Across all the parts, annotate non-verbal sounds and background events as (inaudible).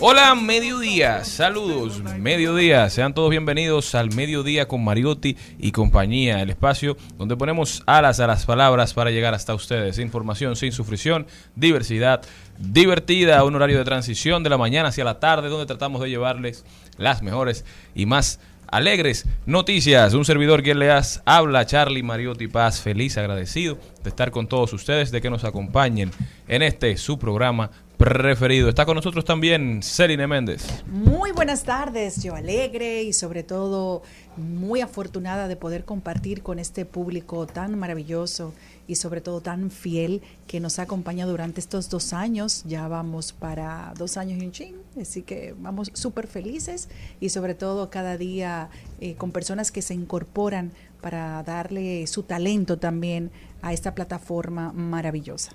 Hola, mediodía, saludos, mediodía, sean todos bienvenidos al mediodía con Mariotti y compañía, el espacio donde ponemos alas a las palabras para llegar hasta ustedes, información sin sufrición, diversidad divertida, un horario de transición de la mañana hacia la tarde donde tratamos de llevarles las mejores y más alegres noticias. Un servidor quien le habla, Charlie Mariotti Paz, feliz, agradecido de estar con todos ustedes, de que nos acompañen en este su programa preferido. Está con nosotros también Celine Méndez. Muy buenas tardes, yo alegre y sobre todo muy afortunada de poder compartir con este público tan maravilloso y sobre todo tan fiel que nos ha acompañado durante estos dos años. Ya vamos para dos años y un ching, así que vamos súper felices y sobre todo cada día eh, con personas que se incorporan para darle su talento también a esta plataforma maravillosa.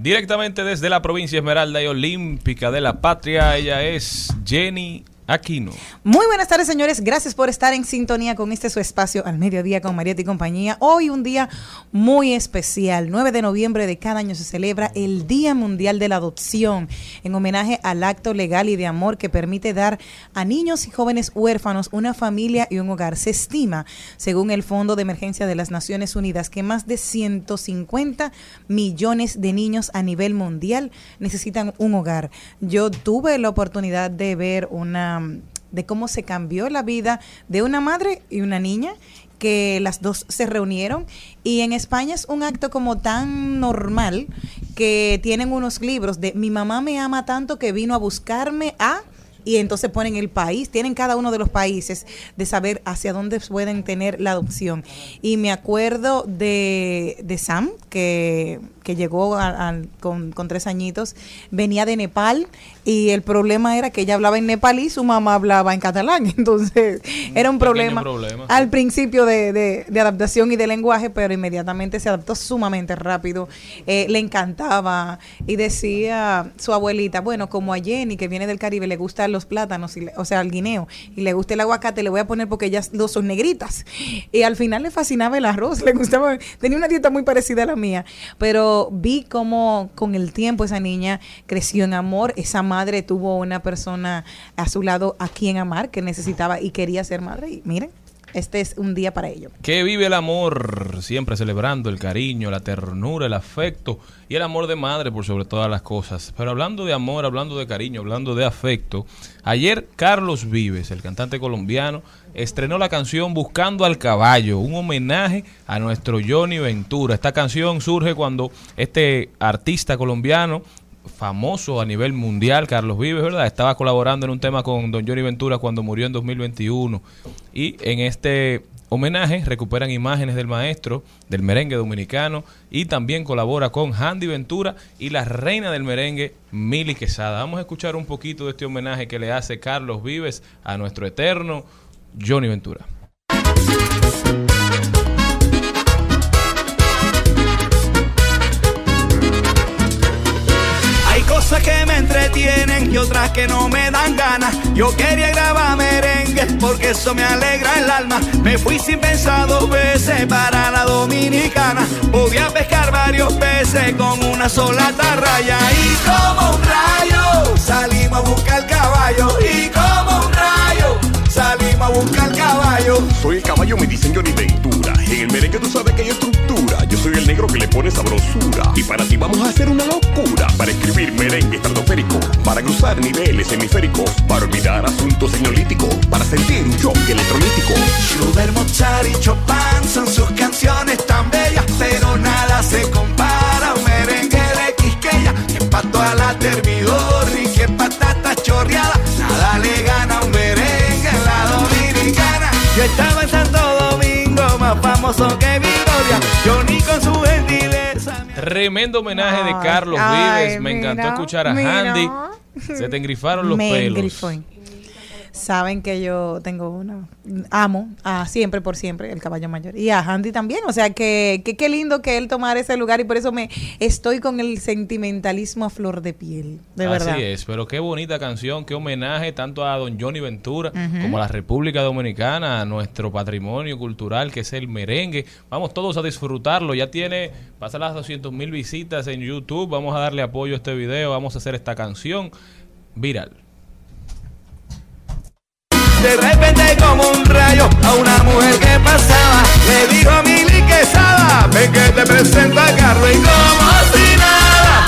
Directamente desde la provincia Esmeralda y Olímpica de la Patria, ella es Jenny Aquino. Muy buenas tardes, señores. Gracias por estar en sintonía con este su espacio al mediodía con Marieta y compañía. Hoy un día muy especial. 9 de noviembre de cada año se celebra el Día Mundial de la Adopción en homenaje al acto legal y de amor que permite dar a niños y jóvenes huérfanos una familia y un hogar. Se estima, según el Fondo de Emergencia de las Naciones Unidas, que más de 150 millones de niños a nivel mundial necesitan un hogar. Yo tuve la oportunidad de ver una de cómo se cambió la vida de una madre y una niña que las dos se reunieron. Y en España es un acto como tan normal que tienen unos libros de mi mamá me ama tanto que vino a buscarme a y entonces ponen el país, tienen cada uno de los países de saber hacia dónde pueden tener la adopción. Y me acuerdo de, de Sam, que, que llegó con, con, tres añitos, venía de Nepal y el problema era que ella hablaba en nepalí y su mamá hablaba en catalán. (laughs) Entonces era un problema, al principio de, de, adaptación y de lenguaje, pero inmediatamente se adaptó sumamente rápido. Eh, le encantaba y decía su abuelita, bueno, como a Jenny, que viene del Caribe, le los plátanos, y o sea, al guineo, y le gusta el aguacate, le voy a poner porque ellas dos son negritas. Y al final le fascinaba el arroz, (laughs) le gustaba, tenía una dieta muy parecida a la mía, pero vi cómo con el tiempo esa niña creció en amor, esa madre tuvo una persona a su lado a quien amar, que necesitaba y quería ser madre. Y miren, este es un día para ello. Que vive el amor, siempre celebrando el cariño, la ternura, el afecto y el amor de madre por sobre todas las cosas. Pero hablando de amor, hablando de cariño, hablando de afecto, ayer Carlos Vives, el cantante colombiano, estrenó la canción Buscando al Caballo, un homenaje a nuestro Johnny Ventura. Esta canción surge cuando este artista colombiano famoso a nivel mundial, Carlos Vives, ¿verdad? Estaba colaborando en un tema con Don Johnny Ventura cuando murió en 2021. Y en este homenaje recuperan imágenes del maestro del merengue dominicano y también colabora con Handy Ventura y la reina del merengue, Mili Quesada. Vamos a escuchar un poquito de este homenaje que le hace Carlos Vives a nuestro eterno Johnny Ventura. Cosas que me entretienen y otras que no me dan ganas. Yo quería grabar merengue porque eso me alegra el alma. Me fui sin pensar dos veces para la dominicana. Podía pescar varios peces con una sola atarraya. Y como un rayo salimos a buscar caballo. Y como un rayo salimos a buscar caballo. Soy el caballo, me dicen Johnny Ventura. En el merengue tú sabes que hay estructura. Yo soy el negro que le pone sabrosura. Y para ti vamos a hacer una locura. Para escribir merengue estratosférico. Para cruzar niveles hemisféricos. Para olvidar asuntos tecnolíticos. Para sentir un choque electrolítico. Schubert, Mozart y Chopin son sus canciones tan bellas, pero nada se compara a un merengue de Quisqueya, que pa' toda la termidor y que patata chorreada, Yo estaba en Santo Domingo, más famoso que Victoria, Johnny con su gentileza. Tremendo homenaje de Carlos ay, Vives. Me mira, encantó escuchar a mira. Handy. Se te engrifaron los (laughs) Me pelos. engrifó. Saben que yo tengo una. Amo a siempre por siempre el caballo mayor. Y a Handy también. O sea que que qué lindo que él tomara ese lugar y por eso me estoy con el sentimentalismo a flor de piel. De Así verdad. es, pero qué bonita canción, qué homenaje tanto a don Johnny Ventura como a la República Dominicana, a nuestro patrimonio cultural que es el merengue. Vamos todos a disfrutarlo, ya tiene, pasa las 200 mil visitas en YouTube, vamos a darle apoyo a este video, vamos a hacer esta canción viral. De repente como un rayo a una mujer que pasaba Le dijo a Mili Quesada Ven que te presento Carlos y como si nada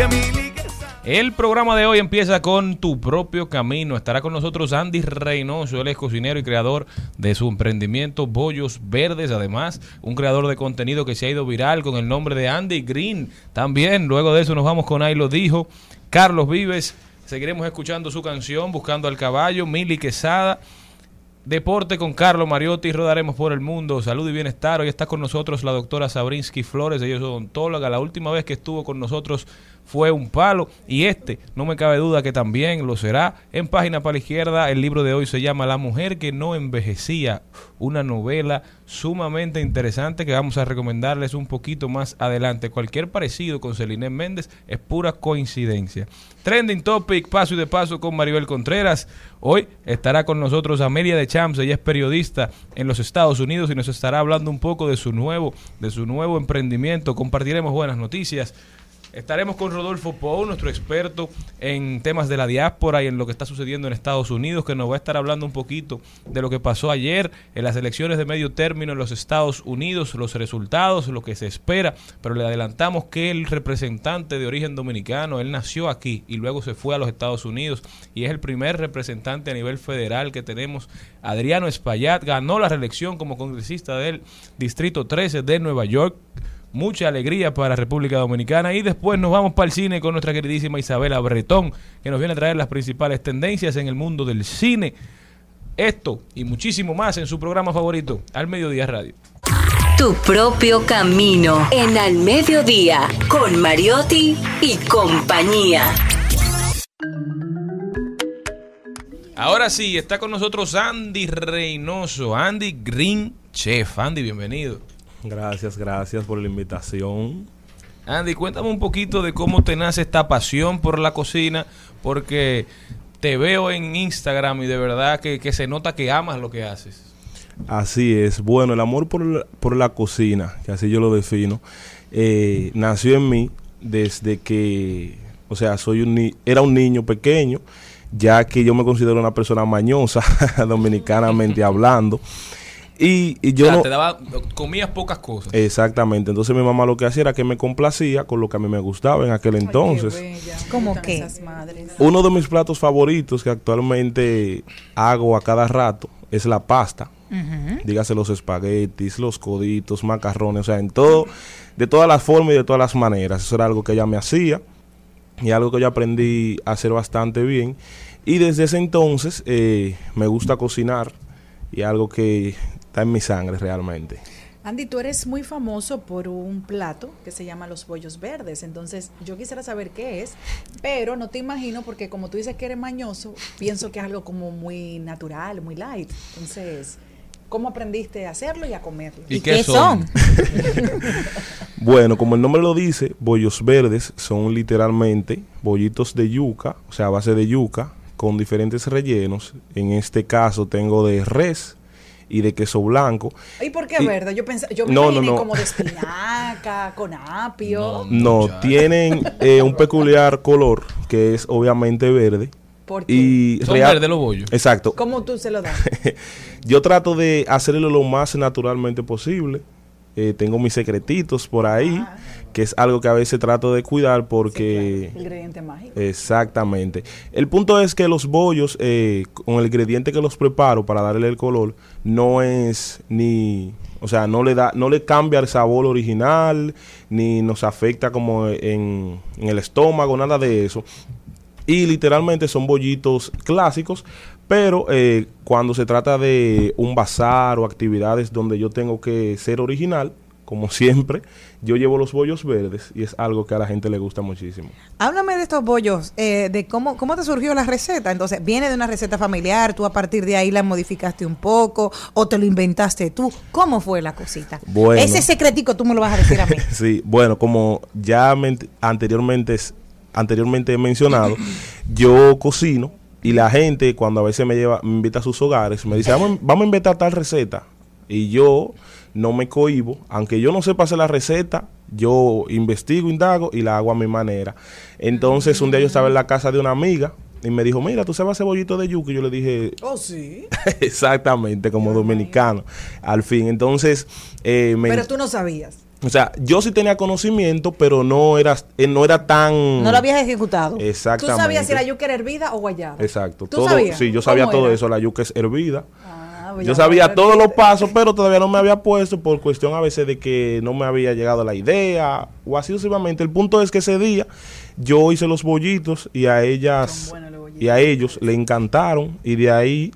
a El programa de hoy empieza con Tu propio camino. Estará con nosotros Andy Reynoso, él es cocinero y creador de su emprendimiento Bollos Verdes. Además, un creador de contenido que se ha ido viral con el nombre de Andy Green. También, luego de eso, nos vamos con Ahí lo dijo. Carlos Vives. Seguiremos escuchando su canción Buscando al caballo. Mili Quesada. Deporte con Carlos Mariotti, rodaremos por el mundo, salud y bienestar. Hoy está con nosotros la doctora Sabrinsky Flores, ella es odontóloga. La última vez que estuvo con nosotros fue un palo y este, no me cabe duda que también lo será. En página para la izquierda, el libro de hoy se llama La mujer que no envejecía, una novela sumamente interesante que vamos a recomendarles un poquito más adelante. Cualquier parecido con Celine Méndez es pura coincidencia. Trending Topic, paso y de paso con Maribel Contreras. Hoy estará con nosotros Amelia de Champs, ella es periodista en los Estados Unidos y nos estará hablando un poco de su nuevo, de su nuevo emprendimiento. Compartiremos buenas noticias. Estaremos con Rodolfo Pou, nuestro experto en temas de la diáspora y en lo que está sucediendo en Estados Unidos, que nos va a estar hablando un poquito de lo que pasó ayer en las elecciones de medio término en los Estados Unidos, los resultados, lo que se espera, pero le adelantamos que el representante de origen dominicano, él nació aquí y luego se fue a los Estados Unidos y es el primer representante a nivel federal que tenemos. Adriano Espaillat ganó la reelección como congresista del Distrito 13 de Nueva York mucha alegría para República Dominicana y después nos vamos para el cine con nuestra queridísima Isabela Bretón que nos viene a traer las principales tendencias en el mundo del cine. Esto y muchísimo más en su programa favorito, Al Mediodía Radio. Tu propio camino en Al Mediodía con Mariotti y compañía. Ahora sí, está con nosotros Andy Reynoso, Andy Green Chef. Andy, bienvenido. Gracias, gracias por la invitación. Andy, cuéntame un poquito de cómo te nace esta pasión por la cocina, porque te veo en Instagram y de verdad que, que se nota que amas lo que haces. Así es. Bueno, el amor por, la- por la cocina, que así yo lo defino, eh, nació en mí desde que, o sea, soy un ni- era un niño pequeño, ya que yo me considero una persona mañosa, (laughs) dominicanamente (laughs) hablando. Y, y yo o sea, no... te daba, comías pocas cosas. Exactamente. Entonces mi mamá lo que hacía era que me complacía con lo que a mí me gustaba en aquel entonces. ¿Cómo qué? Esas madres. Uno de mis platos favoritos que actualmente hago a cada rato es la pasta. Dígase los espaguetis, los coditos, macarrones, o sea, en todo, de todas las formas y de todas las maneras. Eso era algo que ella me hacía y algo que yo aprendí a hacer bastante bien. Y desde ese entonces eh, me gusta cocinar y algo que está en mi sangre realmente. Andy, tú eres muy famoso por un plato que se llama los bollos verdes. Entonces, yo quisiera saber qué es, pero no te imagino porque como tú dices que eres mañoso, pienso que es algo como muy natural, muy light. Entonces, ¿cómo aprendiste a hacerlo y a comerlo? ¿Y ¿Y qué qué son? son? (laughs) Bueno, como el nombre lo dice, bollos verdes son literalmente bollitos de yuca, o sea, a base de yuca, con diferentes rellenos. En este caso tengo de res y de queso blanco. ¿Y por qué Y- verde? Yo pensé, yo me No, no, imaginé no. como de espinaca, (laughs) con apio. No, tienen eh, un peculiar color que es obviamente verde. ¿Por qué? Y Son real- verdes los bollos. Exacto. ¿Cómo tú se lo das? (laughs) Yo trato de hacerlo lo más naturalmente posible. Eh, tengo mis secretitos por ahí, Ah. que es algo que a veces trato de cuidar porque... Ingrediente mágico. Exactamente. El punto es que los bollos, eh, con el ingrediente que los preparo para darle el color, no es ni, o sea, no le da, no le cambia el sabor original, ni nos afecta como en, en el estómago, nada de eso. Y literalmente son bollitos clásicos, pero eh, cuando se trata de un bazar o actividades donde yo tengo que ser original, como (laughs) siempre, yo llevo los bollos verdes y es algo que a la gente le gusta muchísimo. Háblame de estos bollos, eh, de cómo, cómo te surgió la receta. Entonces, ¿viene de una receta familiar? ¿Tú a partir de ahí la modificaste un poco? ¿O te lo inventaste tú? ¿Cómo fue la cosita? Bueno. Ese secretico tú me lo vas a decir a mí. (laughs) Sí, bueno, como ya men- anteriormente, anteriormente he mencionado, yo cocino y la gente cuando a veces me lleva, me invita a sus hogares, me dice, vamos, vamos a inventar tal receta. Y yo no me cohibo, aunque yo no sepa hacer la receta, yo investigo, indago y la hago a mi manera. Entonces un día yo estaba en la casa de una amiga y me dijo, mira, tú sabes hacer bollito de yuca. Y yo le dije, Oh, sí. (laughs) exactamente, como dominicano, al fin. Entonces, eh, me... Pero tú no sabías. O sea, yo sí tenía conocimiento, pero no era, eh, no era tan... No lo habías ejecutado. ¿Tú Exactamente. sabías si la yuca era hervida o guayada? Exacto. ¿Tú Todo, sabías? Sí, yo sabía ¿Cómo todo era? eso. La yuca es hervida. Ah, Yo sabía todos los pasos, pero todavía no me había puesto por cuestión a veces de que no me había llegado la idea o así sucesivamente. El punto es que ese día yo hice los bollitos y a ellas y a ellos le encantaron y de ahí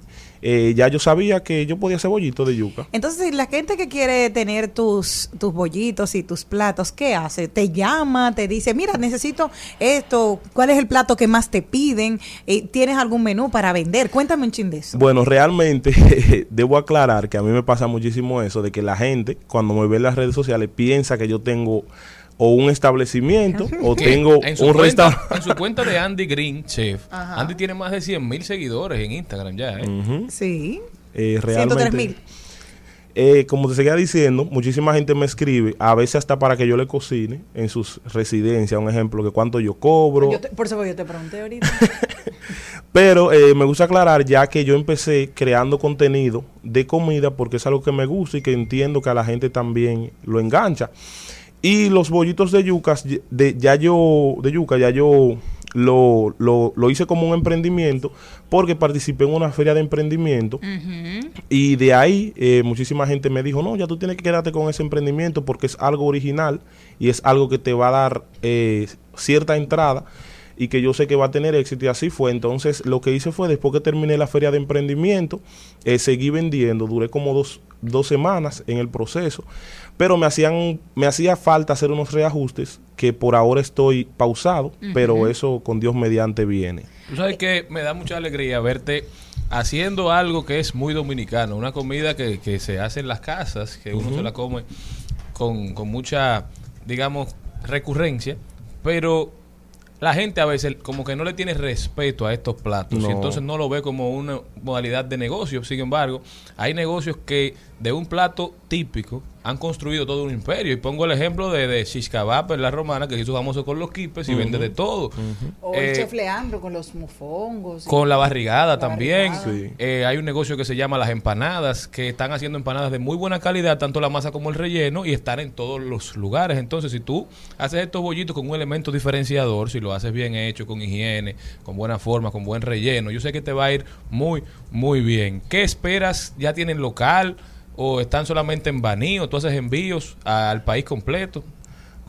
eh, ya yo sabía que yo podía hacer bollitos de yuca. Entonces, la gente que quiere tener tus, tus bollitos y tus platos, ¿qué hace? Te llama, te dice, mira, necesito esto, ¿cuál es el plato que más te piden? Eh, ¿Tienes algún menú para vender? Cuéntame un chin de eso. Bueno, realmente (laughs) debo aclarar que a mí me pasa muchísimo eso de que la gente cuando me ve en las redes sociales piensa que yo tengo o un establecimiento o tengo un cuenta, restaurante. En su cuenta de Andy Green, chef, Andy tiene más de 100 mil seguidores en Instagram ya. ¿eh? Sí. Eh, 103 realmente, mil. eh, como te seguía diciendo, muchísima gente me escribe, a veces hasta para que yo le cocine en sus residencias, un ejemplo, que cuánto yo cobro. Yo te- por eso yo te pregunté ahorita. (laughs) Pero eh, me gusta aclarar ya que yo empecé creando contenido de comida porque es algo que me gusta y que entiendo que a la gente también lo engancha. Y los bollitos de yucas, de, ya yo, de yuca, ya yo lo, lo, lo hice como un emprendimiento porque participé en una feria de emprendimiento. Y de ahí eh, muchísima gente me dijo, no, ya tú tienes que quedarte con ese emprendimiento porque es algo original y es algo que te va a dar eh, cierta entrada y que yo sé que va a tener éxito y así fue. Entonces lo que hice fue, después que terminé la feria de emprendimiento, eh, seguí vendiendo, duré como dos, dos semanas en el proceso, pero me hacían, me hacía falta hacer unos reajustes que por ahora estoy pausado, pero eso con Dios mediante viene. Tú sabes que me da mucha alegría verte haciendo algo que es muy dominicano, una comida que, que se hace en las casas, que uno se la come con, con mucha, digamos, recurrencia, pero la gente a veces como que no le tiene respeto a estos platos No. y entonces no lo ve como una modalidad de negocio. Sin embargo, hay negocios que de un plato típico han construido todo un imperio. Y pongo el ejemplo de, de en la romana, que se hizo famoso con los kipes y vende de todo. O Eh, el chef Leandro con los mufongos. con la barrigada La también. barrigada. Sí. Eh, hay un negocio que se llama Las Empanadas, que están haciendo empanadas de muy buena calidad, tanto la masa como el relleno, y están en todos los lugares. Entonces, si tú haces estos bollitos con un elemento diferenciador, si lo haces bien hecho, con higiene, con buena forma, con buen relleno, yo sé que te va a ir muy, muy bien. ¿Qué esperas? ¿Ya tienen local? ¿O están solamente en Baní? ¿O tú haces envíos al país completo?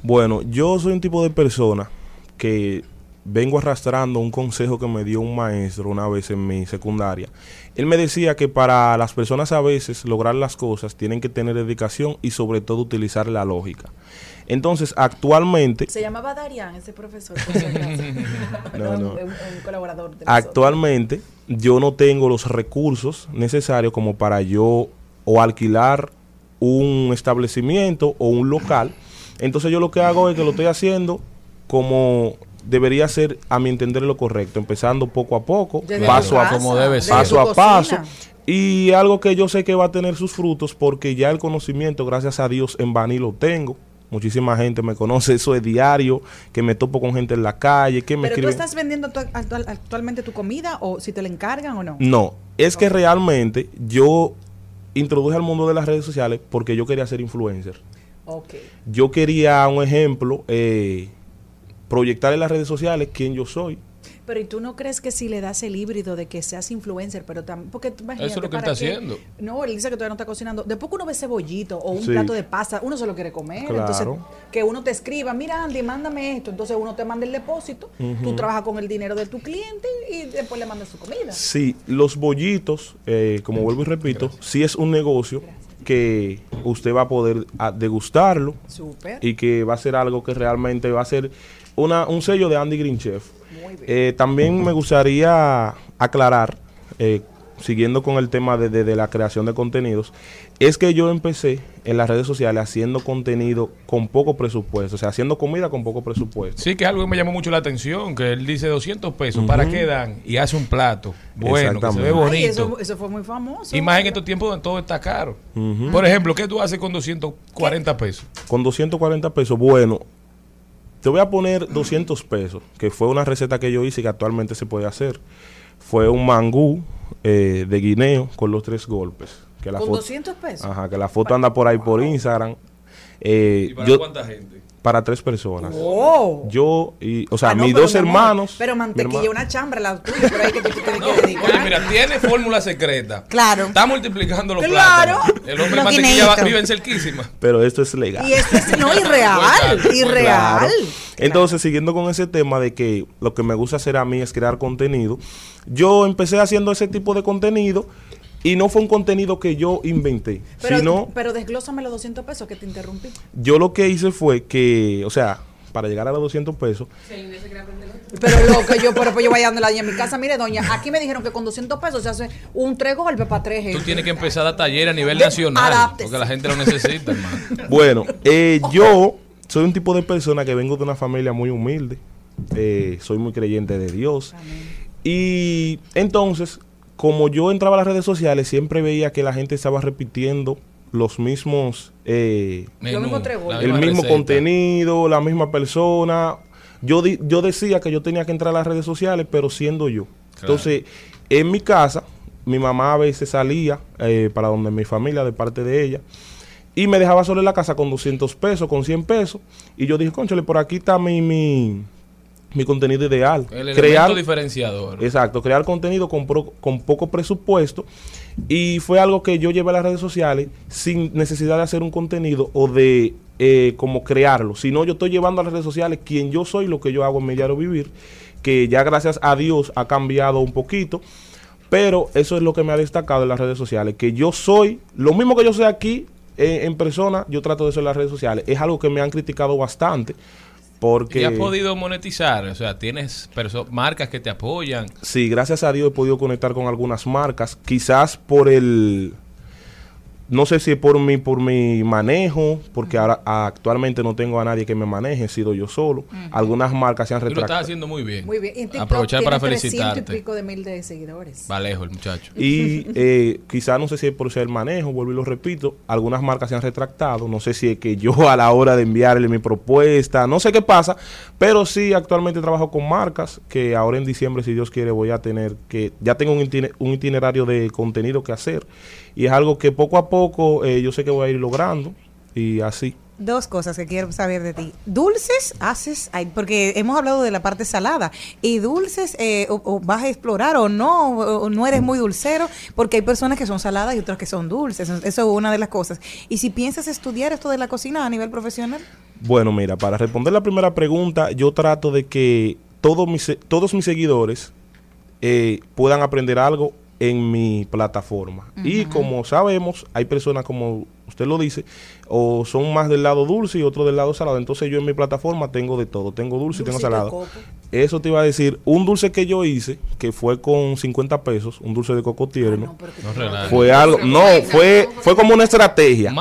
Bueno, yo soy un tipo de persona que vengo arrastrando un consejo que me dio un maestro una vez en mi secundaria. Él me decía que para las personas a veces lograr las cosas tienen que tener dedicación y sobre todo utilizar la lógica. Entonces, actualmente, Se llamaba Darian, ese profesor. (laughs) No, no. un- un colaborador de nosotros. actualmente yo no tengo los recursos necesarios como para yo o alquilar un establecimiento o un local Entonces yo lo que hago es que lo estoy haciendo como debería ser, a mi entender, lo correcto, empezando poco a poco, Desde paso tu a casa, como debe ser. paso a paso. Y algo que yo sé que va a tener sus frutos porque ya el conocimiento, gracias a Dios, en Baní lo tengo. Muchísima gente me conoce, eso es diario, que me topo con gente en la calle, que me Pero tú escriben. estás vendiendo tu- actual- actualmente tu comida o si te la encargan o no. No, es que realmente yo introduje al mundo de las redes sociales porque yo quería ser influencer. Yo quería, un ejemplo, eh, proyectar en las redes sociales quién yo soy. Pero ¿y tú no crees que si le das el híbrido de que seas influencer, pero también, porque tú imagínate, Eso es lo que él ¿para está qué? haciendo. No, él dice que todavía no está cocinando. Después que uno ve cebollito o un Sí. plato de pasta, uno se lo quiere comer. Claro. Entonces, que uno te escriba, mira Andy, mándame esto. Entonces uno te manda el depósito, tú trabajas con el dinero de tu cliente y después le mandas su comida. Sí, los bollitos, eh, como vuelvo y repito, sí es un negocio que usted va a poder ah, degustarlo Súper. y que va a ser algo que realmente va a ser una, un sello de Andy Green Chef. Eh, también me gustaría aclarar, eh, siguiendo con el tema de, de- de la creación de contenidos, es que yo empecé en las redes sociales haciendo contenido con poco presupuesto, o sea, haciendo comida con poco presupuesto. Sí, que es algo que me llamó mucho la atención, que él dice 200 pesos, ¿para qué dan? Y hace un plato bueno, que se ve. Ay, bonito. eso, eso fue muy famoso. y más en estos tiempos donde todo está caro. Por ejemplo, ¿qué tú haces con 240 pesos? Con 240 pesos, bueno, te voy a poner 200 pesos, que fue una receta que yo hice que actualmente se puede hacer. Fue un mangú eh, de guineo con los tres golpes. Que la Con foto- 200 pesos. Ajá, que la foto anda por ahí por Instagram. Eh, yo- gente? Para tres personas. Wow. Yo y, o sea, Ah, no, mis dos amor, hermanos. Pero mantequilla, una chambra, la tuya, pero ahí que tú te tienes No, que dedicar. oye, mira, tiene fórmula secreta. Claro. Está multiplicando los Claro. plátanos. El hombre mantequilla va- vive en cerquísima. Pero esto es legal. Y esto es no irreal, Claro, irreal. Claro. Entonces, siguiendo con ese tema de que lo que me gusta hacer a mí es crear contenido, yo empecé haciendo ese tipo de contenido y no fue un contenido que yo inventé, Pero, sino pero desglósame los 200 pesos que te interrumpí. yo lo que hice fue que, o sea, para llegar a los 200 pesos, Pero lo que yo, pero pues yo vaya a la en mi casa, mire, doña, aquí me dijeron que con 200 pesos se hace un tres golpes para tres Tú tienes que empezar a dar talleres a nivel nacional. adáptese. Porque la gente lo necesita, hermano. (laughs) bueno, eh, yo soy un tipo de persona que vengo de una familia muy humilde, eh, soy muy creyente de Dios. Y entonces, como yo entraba a las redes sociales, siempre veía que la gente estaba repitiendo los mismos, eh, Menú, el mismo receta. contenido, la misma persona. Yo, di- yo decía que yo tenía que entrar a las redes sociales, pero siendo yo. Entonces, en mi casa, mi mamá a veces salía eh, para donde mi familia, de parte de ella, y me dejaba solo en la casa con 200 pesos, con 100 pesos. Y yo dije, conchale, por aquí está mi, mi, mi contenido ideal. El Crear- diferenciador. Exacto, crear contenido con, pro- con poco presupuesto y fue algo que yo llevé a las redes sociales sin necesidad de hacer un contenido o de eh, como crearlo, sino yo estoy llevando a las redes sociales quien yo soy, lo que yo hago en mi diario vivir, que ya gracias a Dios ha cambiado un poquito, pero eso es lo que me ha destacado en las redes sociales, que yo soy, lo mismo que yo soy aquí eh, en persona, yo trato de eso en las redes sociales, es algo que me han criticado bastante. Porque ¿Y has podido monetizar? O sea, tienes marcas que te apoyan. Sí, gracias a Dios he podido conectar con algunas marcas. Quizás por el. No sé si por mi, por mi manejo, porque ahora actualmente no tengo a nadie que me maneje, he sido yo solo. Algunas marcas se han Tú lo estás retractado. haciendo muy bien. Muy bien. Y en TikTok Aprovechar para 300 y felicitarte. pico de mil de seguidores. Valejo el muchacho. Y eh, quizás no sé si es por ser el manejo, vuelvo y lo repito, algunas marcas se han retractado, no sé si es que yo a la hora de enviarle mi propuesta, no sé qué pasa, pero sí actualmente trabajo con marcas que ahora en diciembre, si Dios quiere, voy a tener que, ya tengo un itinerario de contenido que hacer y es algo que poco a poco eh, yo sé que voy a ir logrando y así. Dos cosas que quiero saber de ti. Dulces haces, porque hemos hablado de la parte salada, y dulces eh, o, o vas a explorar o no, o, o no eres muy dulcero, porque hay personas que son saladas y otras que son dulces, eso es una de las cosas. Y si piensas estudiar esto de la cocina a nivel profesional, Bueno, mira, para responder la primera pregunta, yo trato de que todos mis, todos mis seguidores eh, puedan aprender algo en mi plataforma. Y como sabemos, hay personas como usted lo dice, o son más del lado dulce y otros del lado salado. Entonces yo en mi plataforma tengo de todo. Tengo dulce y tengo salado. coco. Eso te iba a decir, un dulce que yo hice, que fue con 50 pesos, un dulce de coco tierno, No relajes. fue algo, no, fue, fue como una estrategia.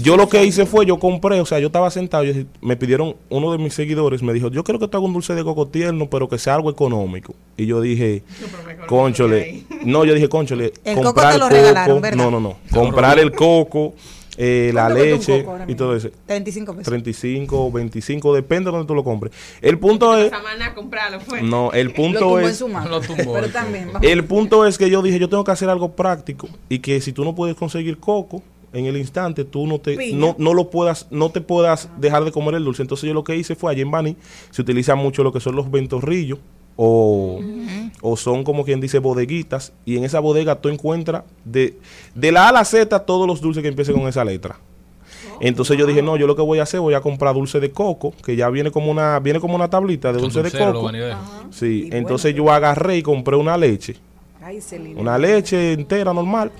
Yo lo que hice fue, yo compré, o sea, yo estaba sentado, y me pidieron, uno de mis seguidores me dijo, yo quiero que te haga un dulce de coco tierno, pero que sea algo económico. Y yo dije, conchole, no, yo dije, conchole, El coco comprar te lo regalaron, ¿verdad? no, no, no, comprar el coco, eh, la ¿Cuánto cuesta un leche y todo eso. 35 pesos. 35, 25, depende de donde tú lo compres. El punto es, comprarlo, fue. no, el Lo punto es, su mano. Lo tumbó, Pero el también. punto es que yo dije, yo tengo que hacer algo práctico y que si tú no puedes conseguir coco en el instante, tú no te Piña. no, no lo puedas no te puedas dejar de comer el dulce. Entonces yo lo que hice fue allí en Bani se utiliza mucho lo que son los ventorrillos o, o son como quien dice bodeguitas y en esa bodega tú encuentras de, de la A a la Z todos los dulces que empiecen con esa letra. Entonces yo dije, no, yo lo que voy a hacer, voy a comprar dulce de coco, que ya viene como una viene como una tablita de dulce de coco. Sí, Y entonces bueno, yo agarré y compré una leche. Ay, una leche entera normal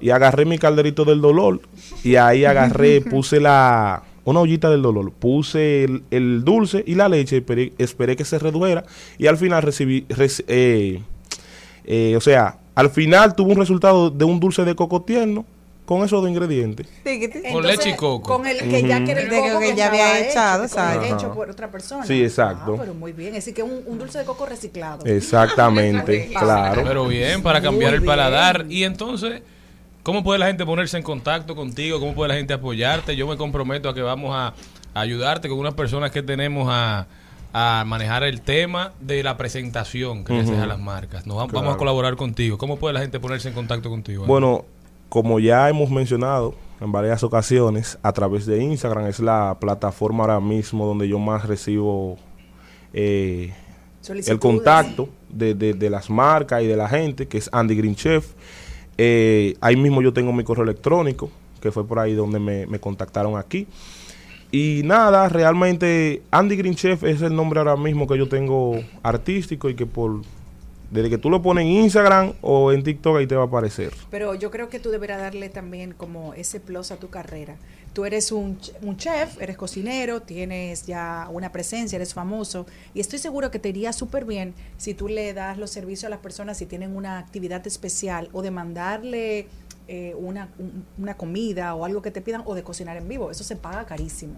y agarré mi calderito del dolor y ahí agarré, (laughs) puse la una ollita del dolor, puse el, el dulce y la leche, esperé, esperé que se redujera y al final recibí, reci- eh, eh, o sea, al final tuvo un resultado de un dulce de coco tierno con esos dos ingredientes. Con Entonces, leche y coco. Con el que ya que era el De que- coco que que ya había echado, exacto. hecho por otra persona. Sí, exacto. Ah, pero muy bien. Así que un, un dulce de coco reciclado. Exactamente, (laughs) claro. Pero bien, para cambiar Muy el paladar. bien. Y entonces, ¿cómo puede la gente ponerse en contacto contigo? ¿Cómo puede la gente apoyarte? Yo me comprometo a que vamos a, a ayudarte con unas personas que tenemos a, a manejar el tema de la presentación que le haces a las marcas. Nos va- Vamos a colaborar contigo. ¿Cómo puede la gente ponerse en contacto contigo? Bueno, como ya hemos mencionado en varias ocasiones, a través de Instagram es la plataforma ahora mismo donde yo más recibo eh, el contacto de, de- de las marcas y de la gente, que es Andy Green Chef. Eh, ahí mismo yo tengo mi correo electrónico, que fue por ahí donde me, contactaron aquí. Y nada, realmente Andy Green es el nombre ahora mismo que yo tengo artístico y que por desde que tú lo pones en Instagram o en TikTok ahí te va a aparecer. Pero yo creo que tú deberás darle también como ese plus a tu carrera. Tú eres un, un chef, eres cocinero, tienes ya una presencia, eres famoso y estoy seguro que te iría súper bien si tú le das los servicios a las personas si tienen una actividad especial o de mandarle eh, una, un- una comida o algo que te pidan o de cocinar en vivo. Eso se paga carísimo,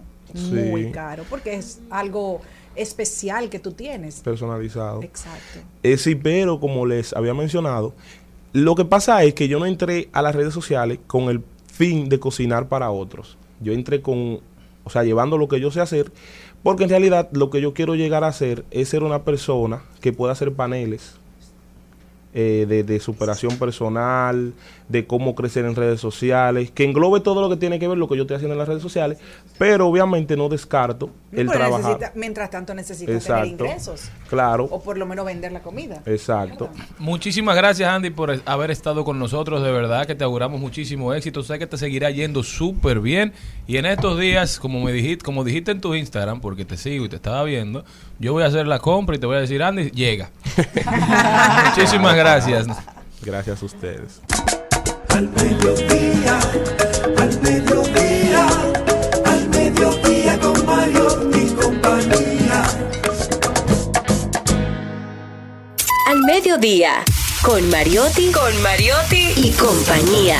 muy caro, porque es algo especial que tú tienes. Personalizado. Exacto. Eh, sí, pero como les había mencionado, lo que pasa es que yo no entré a las redes sociales con el fin de cocinar para otros. Yo entré con, o sea, llevando lo que yo sé hacer, porque en realidad lo que yo quiero llegar a hacer es ser una persona que pueda hacer paneles eh, de, de superación personal, de cómo crecer en redes sociales, que englobe todo lo que tiene que ver lo que yo estoy haciendo en las redes sociales, pero obviamente no descarto el trabajar. necesita- mientras tanto necesitas Exacto. tener ingresos. Claro, O por lo menos vender la comida. exacto. Muchísimas gracias, Andy, por haber estado con nosotros. De verdad que te auguramos muchísimo éxito. Sé que te seguirá yendo súper bien. Y en estos días, como me dijiste, como dijiste en tu Instagram, porque te sigo y te estaba viendo, yo voy a hacer la compra y te voy a decir, Andy, llega. (laughs) muchísimas gracias. Gracias a ustedes. al mediodía, al mediodía, al mediodía con Mario y compañía. Al mediodía, con Mariotti, con Mariotti y compañía.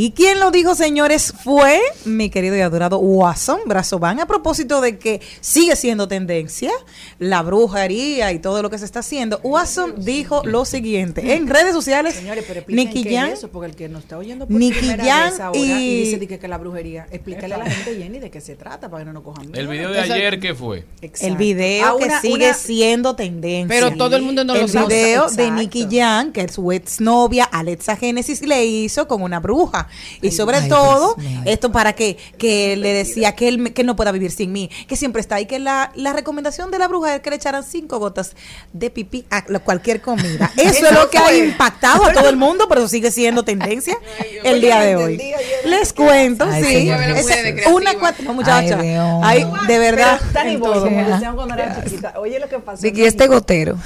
¿Y quién lo dijo, señores? Fue mi querido y adorado Watson Brazoban. A propósito de que sigue siendo tendencia la brujería y todo lo que se está haciendo, Watson dijo lo siguiente en redes sociales. Señores, pero Nicky es eso, porque el que nos está oyendo por Nicky primera Jam vez ahora y- y, dice que, que la brujería, explícale a la gente, Jenny, de qué se trata para que no nos cojan El miedo. video de ayer, ¿qué fue? Exacto. el video Ah, que sigue una- siendo tendencia. Pero todo el mundo no el lo sabe. video de. Nicky Jam, que su exnovia Alexa Genesis le hizo con una bruja. Y sobre Ay, todo, Dios esto para que, que le decía que él, me- que él no pueda vivir sin mí, que siempre está ahí, que la, la recomendación de la bruja es que le echaran cinco gotas de pipí a cualquier comida. (laughs) Eso es lo que ha impactado a todo el mundo, pero eso sigue siendo (laughs) tendencia el día de hoy. Les cuento, Ay, sí. señor. Una cuatro, no, muchacha. Ay, de verdad. En todo. como era chiquita. Oye, lo que pasó. Que este gotero.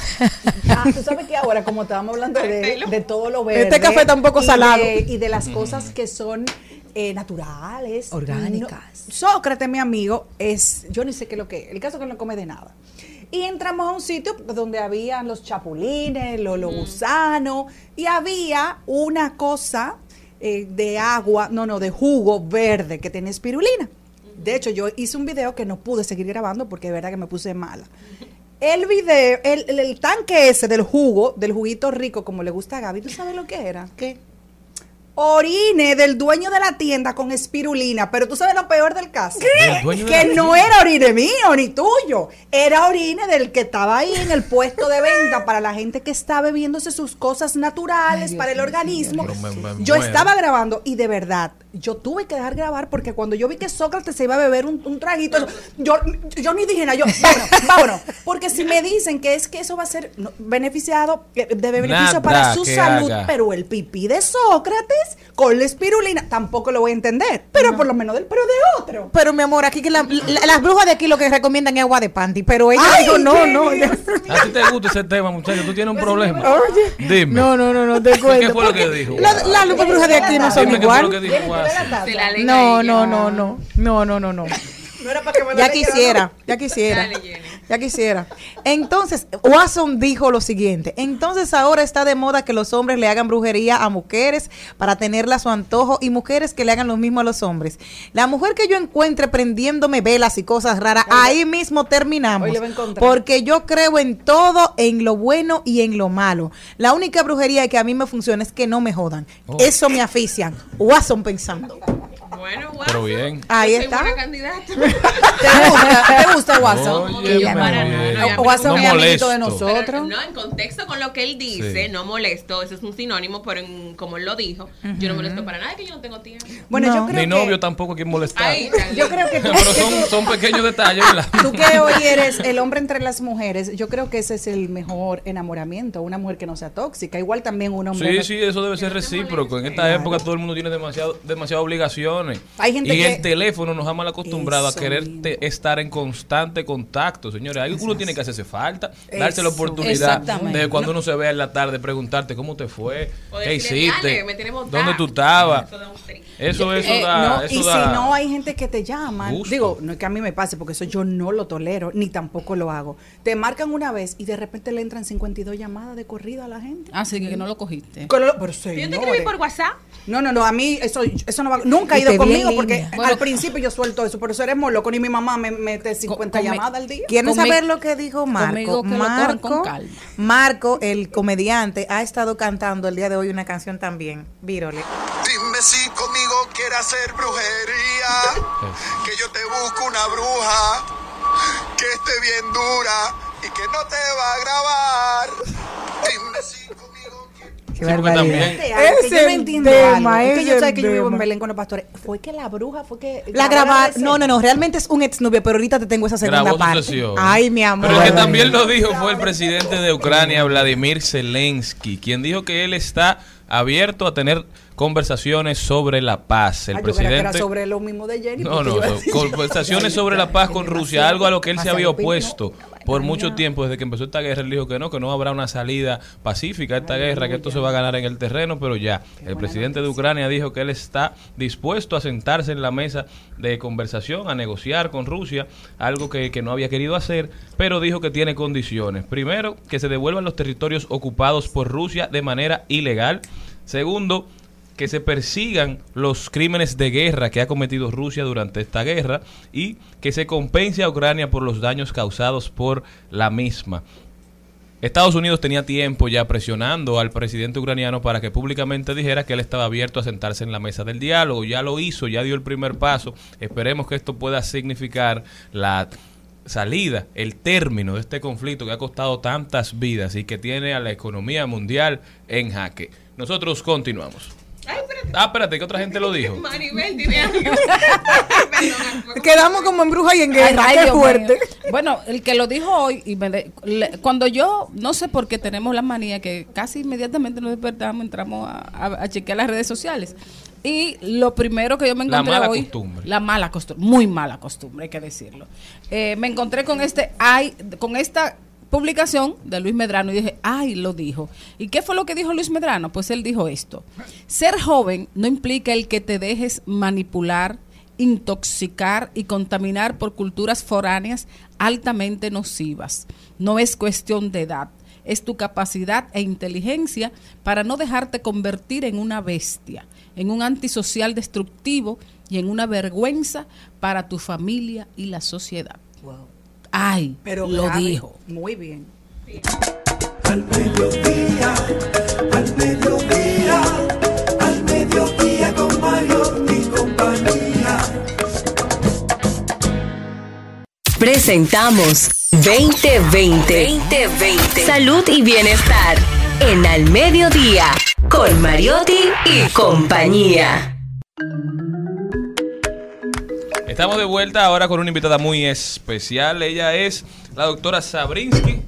Ah, tú sabes que ahora, como estábamos hablando (laughs) de, de todo lo verde. Este café está un poco y salado. de- y de las cosas que son eh, naturales. Orgánicas. no- Sócrates, mi amigo, es. Yo ni sé qué es lo que es. El caso es que no come de nada. Y entramos a un sitio donde habían los chapulines, los, los gusanos, y había una cosa eh, de agua, no, no, de jugo verde que tiene espirulina. De hecho, yo hice un video que no pude seguir grabando porque de verdad que me puse mala. El video, el, el- el tanque ese del jugo, del juguito rico, como le gusta a Gaby, ¿tú sabes lo que era? ¿Qué? Orine del dueño de la tienda con espirulina, pero tú sabes lo peor del caso. ¿Del dueño de Que la no era orine mío ni tuyo, era orine del que estaba ahí en el puesto de venta para la gente que está bebiéndose sus cosas naturales para el organismo. Pero me- me Yo estaba grabando y de verdad, yo tuve que dejar grabar porque cuando yo vi que Sócrates se iba a beber un, un traguito, yo, yo ni dije nada, yo, vámonos, (laughs) vámonos. Porque si me dicen que es que eso va a ser beneficiado, eh, de beneficio Nada para su salud, haga. pero el pipí de Sócrates con la espirulina tampoco lo voy a entender, pero por lo menos del, pero de otro. Pero mi amor, aquí que la- la- las brujas de aquí lo que recomiendan es agua de panty, pero ella Ay, dijo no, no. Ya- ¿A ti te gusta ese tema, muchacho? ¿Tú tienes un problema? Oye, Dime. no, no, no, no, te ¿Qué cuento. fue lo que dijo? la- Las lupas brujas de aquí no son Dime qué fue lo que igual. dijo la No, no, no, no, no, no, no, no. No era para que me lo Ya quisiera, ya quisiera, Dale, Jenny. Ya quisiera. Entonces, Watson dijo lo siguiente, entonces ahora está de moda que los hombres le hagan brujería a mujeres para tenerla a su antojo y mujeres que le hagan lo mismo a los hombres. La mujer que yo encuentre prendiéndome velas y cosas raras, ahí mismo terminamos. Porque yo creo en todo, en lo bueno y en lo malo. La única brujería que a mí me funciona es que no me jodan. Oh. Eso me afician. Watson pensando. Bueno, guau. Pero bien. Ahí soy está. buena candidata. (laughs) ¿Te gusta, ¿Te gusta Watson? Oye, Para nada, bien. no, Watson es amiguito de nosotros. Pero, no, en contexto con lo que él dice, Sí. no molesto, eso es un sinónimo, pero en- como él lo dijo, yo no molesto para nada, que yo no tengo tiempo. Bueno, No. yo creo Ni que novio tampoco quien molestar. Está. yo creo que (laughs) Pero son, son pequeños detalles, ¿verdad? (laughs) tú que hoy eres el hombre entre las mujeres, yo creo que ese es el mejor enamoramiento, una mujer que no sea tóxica, igual también un hombre. Sí, sí, eso debe ser recíproco. En esta época todo el mundo tiene demasiado, demasiadas obligaciones. Hay gente y que- el teléfono nos ha mal acostumbrado Eso a querer mismo. te- estar en constante contacto, señores. Ahí uno tiene que hacerse falta, darse la oportunidad de cuando uno se vea en la tarde preguntarte cómo te fue, qué hiciste, dónde tú estabas. Eso triste. Eso, Eh, da, no, eso y da si no hay gente que te gusto. digo, no es que a mí me pase, porque eso yo no lo tolero, ni tampoco lo hago. Te marcan una vez y de repente le entran 52 llamadas de corrido a la gente. Ah, sí, que no lo cogiste. Lo- Pero Yo te escribí por WhatsApp. No, no, no, a mí eso, eso no va, nunca Y ido conmigo porque línea. al Bueno, principio yo suelto eso, por eso eres muy loco, ni mi mamá me mete 50 con- llamadas al día. ¿Quieren saber lo que dijo Marco? que Marco. Marco, el comediante, ha estado cantando el día de hoy una canción también. Vírole. Dime si conmigo quieres hacer brujería, que yo te busco una bruja, que esté bien dura y que no te va a grabar. Dime si. Qué Sí, porque barbaridad. también- Fíjate algo, que Ese yo no entiendo tema, algo. Es que yo ese sé que yo vivo en tema. Belén con los pastores. Fue que la bruja fue que La grabar, no, no, no, realmente es un exnovio, pero ahorita te tengo esa segunda grabó parte. sesión. Ay, mi amor. Pero el que también lo dijo fue el presidente de Ucrania, Vladimir Zelensky, quien dijo que él está abierto a tener conversaciones sobre la paz. El Ay, yo creía que era presidente sobre lo mismo de Jenny. No, no, conversaciones sobre la paz con Rusia, algo a lo que él se había opuesto por mucho tiempo, desde que empezó esta guerra, él dijo que no, que no habrá una salida pacífica a esta guerra, que esto se va a ganar en el terreno, pero ya, el presidente de Ucrania dijo que él está dispuesto a sentarse en la mesa de conversación, a negociar con Rusia, algo que, que no había querido hacer, pero dijo que tiene condiciones. Primero, que se devuelvan los territorios ocupados por Rusia de manera ilegal. Segundo, que se persigan los crímenes de guerra que ha cometido Rusia durante esta guerra y que se compense a Ucrania por los daños causados por la misma. Estados Unidos tenía tiempo ya presionando al presidente ucraniano para que públicamente dijera que él estaba abierto a sentarse en la mesa del diálogo. Ya lo hizo, ya dio el primer paso. Esperemos que esto pueda significar la salida, el término de este conflicto que ha costado tantas vidas y que tiene a la economía mundial en jaque. Nosotros continuamos. Ah, espérate, que otra gente lo dijo. Maribel tiene algo. (laughs) (laughs) Quedamos como en bruja y en guerra. ay, Qué Dios fuerte. mío. Bueno, el que lo dijo hoy, y me de- le- cuando yo, no sé por qué tenemos la manía que casi inmediatamente nos despertamos, entramos a, a- a chequear las redes sociales. Y lo primero que yo me La encontré mala hoy, costumbre. la mala costumbre, muy mala costumbre, hay que decirlo. Eh, me encontré con este, ay, con esta publicación de Luis Medrano y dije, ay, lo dijo. ¿Y qué fue lo que dijo Luis Medrano? Pues él dijo esto. Ser joven no implica el que te dejes manipular, intoxicar y contaminar por culturas foráneas altamente nocivas. No es cuestión de edad, es tu capacidad e inteligencia para no dejarte convertir en una bestia, en un antisocial destructivo y en una vergüenza para tu familia y la sociedad. Ay, Pero lo grave. dijo. Muy bien. Al mediodía, al mediodía, al mediodía con Mario y compañía. Presentamos 2020. 2020. Salud y bienestar. En Al Mediodía. Con Mariotti y compañía. Estamos de vuelta ahora con una invitada muy especial. Ella es la doctora Sabrinsky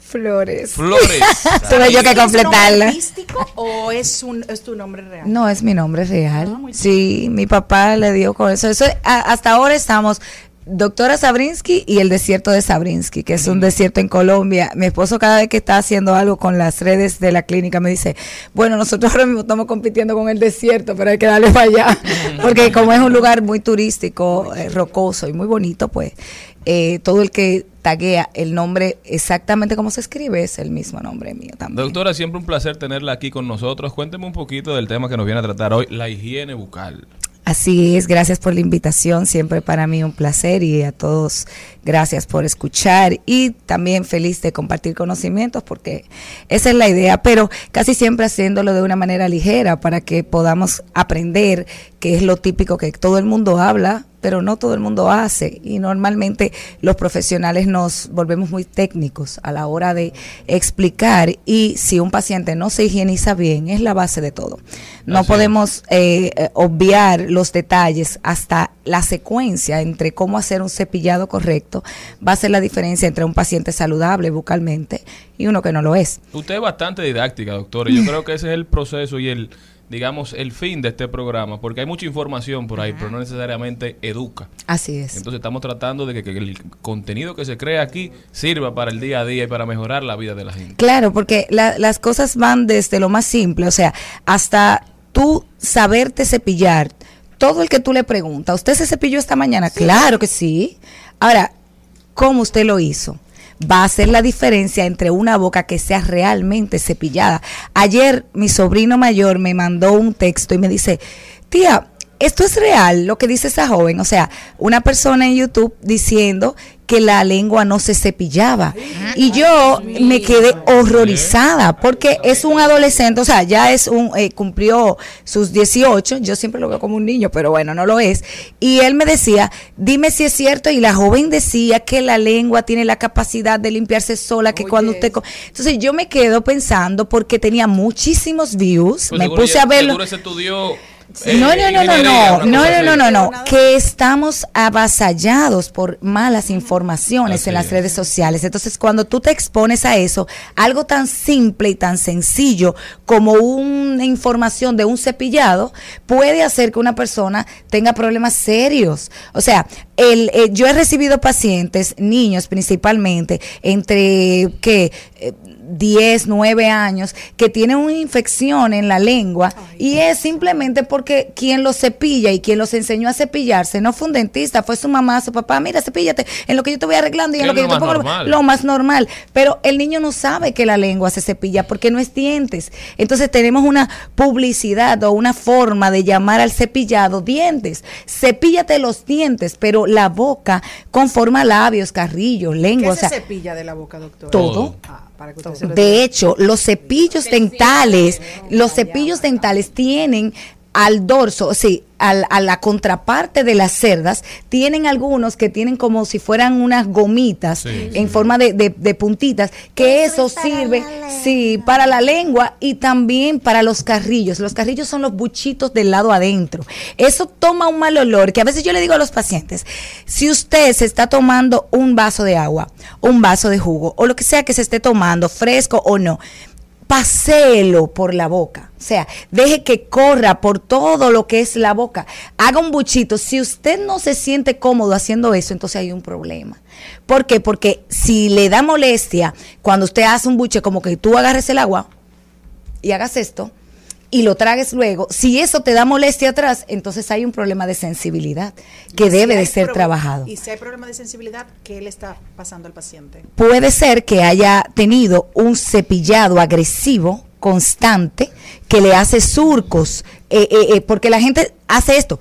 Flores. Flores. (laughs) Tuve yo que ¿Es un nombre completarla. artístico o es, un, es tu nombre real? No, es mi nombre real. Ah, sí, mi papá le dio con eso. eso a- hasta ahora estamos doctora Sabrinsky y el desierto de Sabrinsky, que es un desierto en Colombia. Mi esposo cada vez que está haciendo algo con las redes de la clínica me dice, bueno, nosotros (laughs) ahora mismo estamos compitiendo con el desierto, pero hay que darle para allá. (laughs) Porque como es un lugar muy turístico, eh, rocoso y muy bonito, pues eh, todo el que taguea el nombre exactamente como se escribe es el mismo nombre mío también. Doctora, siempre un placer tenerla aquí con nosotros. Cuénteme un poquito del tema que nos viene a tratar hoy, la higiene bucal. Así es, gracias por la invitación, siempre para mí un placer y a todos gracias por escuchar y también feliz de compartir conocimientos porque esa es la idea, pero casi siempre haciéndolo de una manera ligera para que podamos aprender que es lo típico que todo el mundo habla, pero no todo el mundo hace y normalmente los profesionales nos volvemos muy técnicos a la hora de explicar y si un paciente no se higieniza bien es la base de todo. No Así podemos eh, eh, obviar los detalles hasta la secuencia entre cómo hacer un cepillado correcto va a ser la diferencia entre un paciente saludable bucalmente y uno que no lo es. Usted es bastante didáctica, doctora. y Yo creo que ese es el proceso y el, digamos, el fin de este programa, porque hay mucha información por ahí, pero no necesariamente educa. Así es. Entonces estamos tratando de que, que el contenido que se crea aquí sirva para el día a día y para mejorar la vida de la gente. Claro, porque la- las cosas van desde lo más simple, o sea, hasta tú saberte cepillar. Todo el que tú le preguntas, ¿usted se cepilló esta mañana? Claro que sí. Ahora, ¿cómo usted lo hizo? Va a ser la diferencia entre una boca que sea realmente cepillada. Ayer mi sobrino mayor me mandó un texto y me dice, tía, esto es real, lo que dice esa joven. O sea, una persona en YouTube diciendo que la lengua no se cepillaba. Y yo me quedé horrorizada porque es un adolescente, o sea, ya es un, eh, cumplió sus 18, yo siempre lo veo como un niño, pero bueno, no lo es. Y él me decía, dime si es cierto, y la joven decía que la lengua tiene la capacidad de limpiarse sola, que cuando usted... co- Entonces yo me quedo pensando porque tenía muchísimos views, Pues me puse ya- a verlo. Seguro se estudió. No, no, no, no, no, no, no, no, no, no, que estamos avasallados por malas informaciones en las redes sociales. Entonces, cuando tú te expones a eso, algo tan simple y tan sencillo como una información de un cepillado puede hacer que una persona tenga problemas serios. O sea, el, eh, yo he recibido pacientes, niños principalmente, entre que 10, 9 años, que tienen una infección en la lengua y es simplemente porque quien los cepilla y quien los enseñó a cepillarse no fue un dentista, fue su mamá, su papá, mira, cepíllate, en lo que yo te voy arreglando y en lo que lo yo te más pongo lo- normal. lo más normal. Pero el niño no sabe que la lengua se cepilla porque no es dientes. Entonces tenemos una publicidad o una forma de llamar al cepillado dientes. Cepíllate los dientes, pero la boca conforma labios, carrillos, ¿Qué lengua. o se sea, cepilla de la boca, doctor? todo. Ah, para que usted se lo De hecho, los cepillos dentales, los cepillos dentales tienen al dorso, sí, al- a la contraparte de las cerdas, tienen algunos que tienen como si fueran unas gomitas Sí, en forma de, de- de puntitas, que eso, sirve, sí, para la lengua y también para los carrillos. Los carrillos son los buchitos del lado adentro. Eso toma un mal olor, que a veces yo le digo a los pacientes, si usted se está tomando un vaso de agua, un vaso de jugo, o lo que sea que se esté tomando, fresco o no, paséelo por la boca. O sea, deje que corra por todo lo que es la boca. Haga un buchito. Si usted no se siente cómodo haciendo eso, entonces hay un problema. ¿Por qué? Porque si le da molestia cuando usted hace un buche, como que tú agarres el agua y hagas esto y lo tragues luego, si eso te da molestia atrás, entonces hay un problema de sensibilidad que Y si debe de ser trabajado. Y si hay problema de sensibilidad, ¿qué le está pasando al paciente? puede ser que haya tenido un cepillado agresivo constante que le hace surcos, eh, eh, eh, porque la gente hace esto.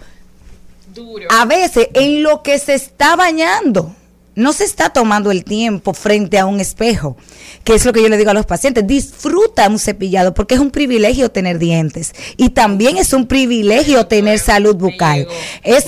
A veces en lo que se está bañando, no se está tomando el tiempo frente a un espejo, que es lo que yo le digo a los pacientes, disfruta un cepillado porque es un privilegio tener dientes y también es un privilegio tener salud bucal. Es,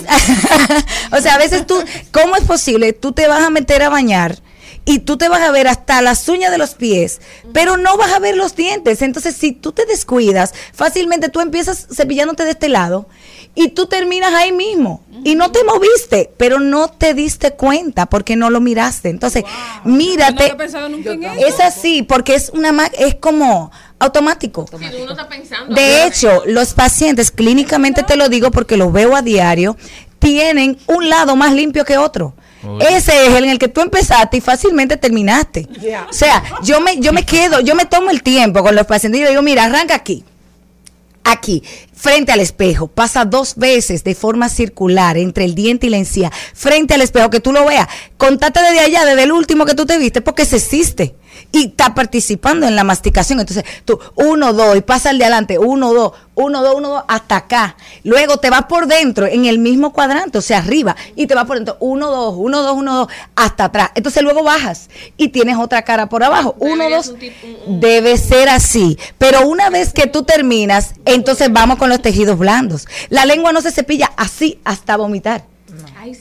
(laughs) o sea, a veces tú, ¿cómo es posible? Tú te vas a meter a bañar y tú te vas a ver hasta las uñas de los pies, pero no vas a ver los dientes. Entonces, si tú te descuidas, fácilmente tú empiezas cepillándote de este lado y tú terminas ahí mismo y no te moviste, pero no te diste cuenta porque no lo miraste. Entonces, mírate. No había pensado nunca en eso. Es así, porque es una ma- es como automático. Si uno está pensando. De hecho, los pacientes, clínicamente te lo digo porque lo veo a diario, tienen un lado más limpio que otro. Ese es el en el que tú empezaste y fácilmente terminaste. O sea, yo me, yo me quedo, yo me tomo el tiempo con los pacientes y yo digo, mira, arranca aquí. Aquí, frente al espejo, pasa dos veces de forma circular entre el diente y la encía, frente al espejo, que tú lo veas. Contate desde allá, desde el último que tú te viste, porque se existe. Y está participando en la masticación. Entonces, tú, uno, dos, y pasa al de adelante, uno, dos, uno, dos, uno, dos, hasta acá. Luego te vas por dentro, en el mismo cuadrante, o sea, arriba, y te vas por dentro, uno, dos, uno, dos, uno, dos, hasta atrás. Entonces, luego bajas y tienes otra cara por abajo. Uno, dos, debe ser así. Pero una vez que tú terminas, entonces vamos con los tejidos blandos. La lengua no se cepilla así hasta vomitar.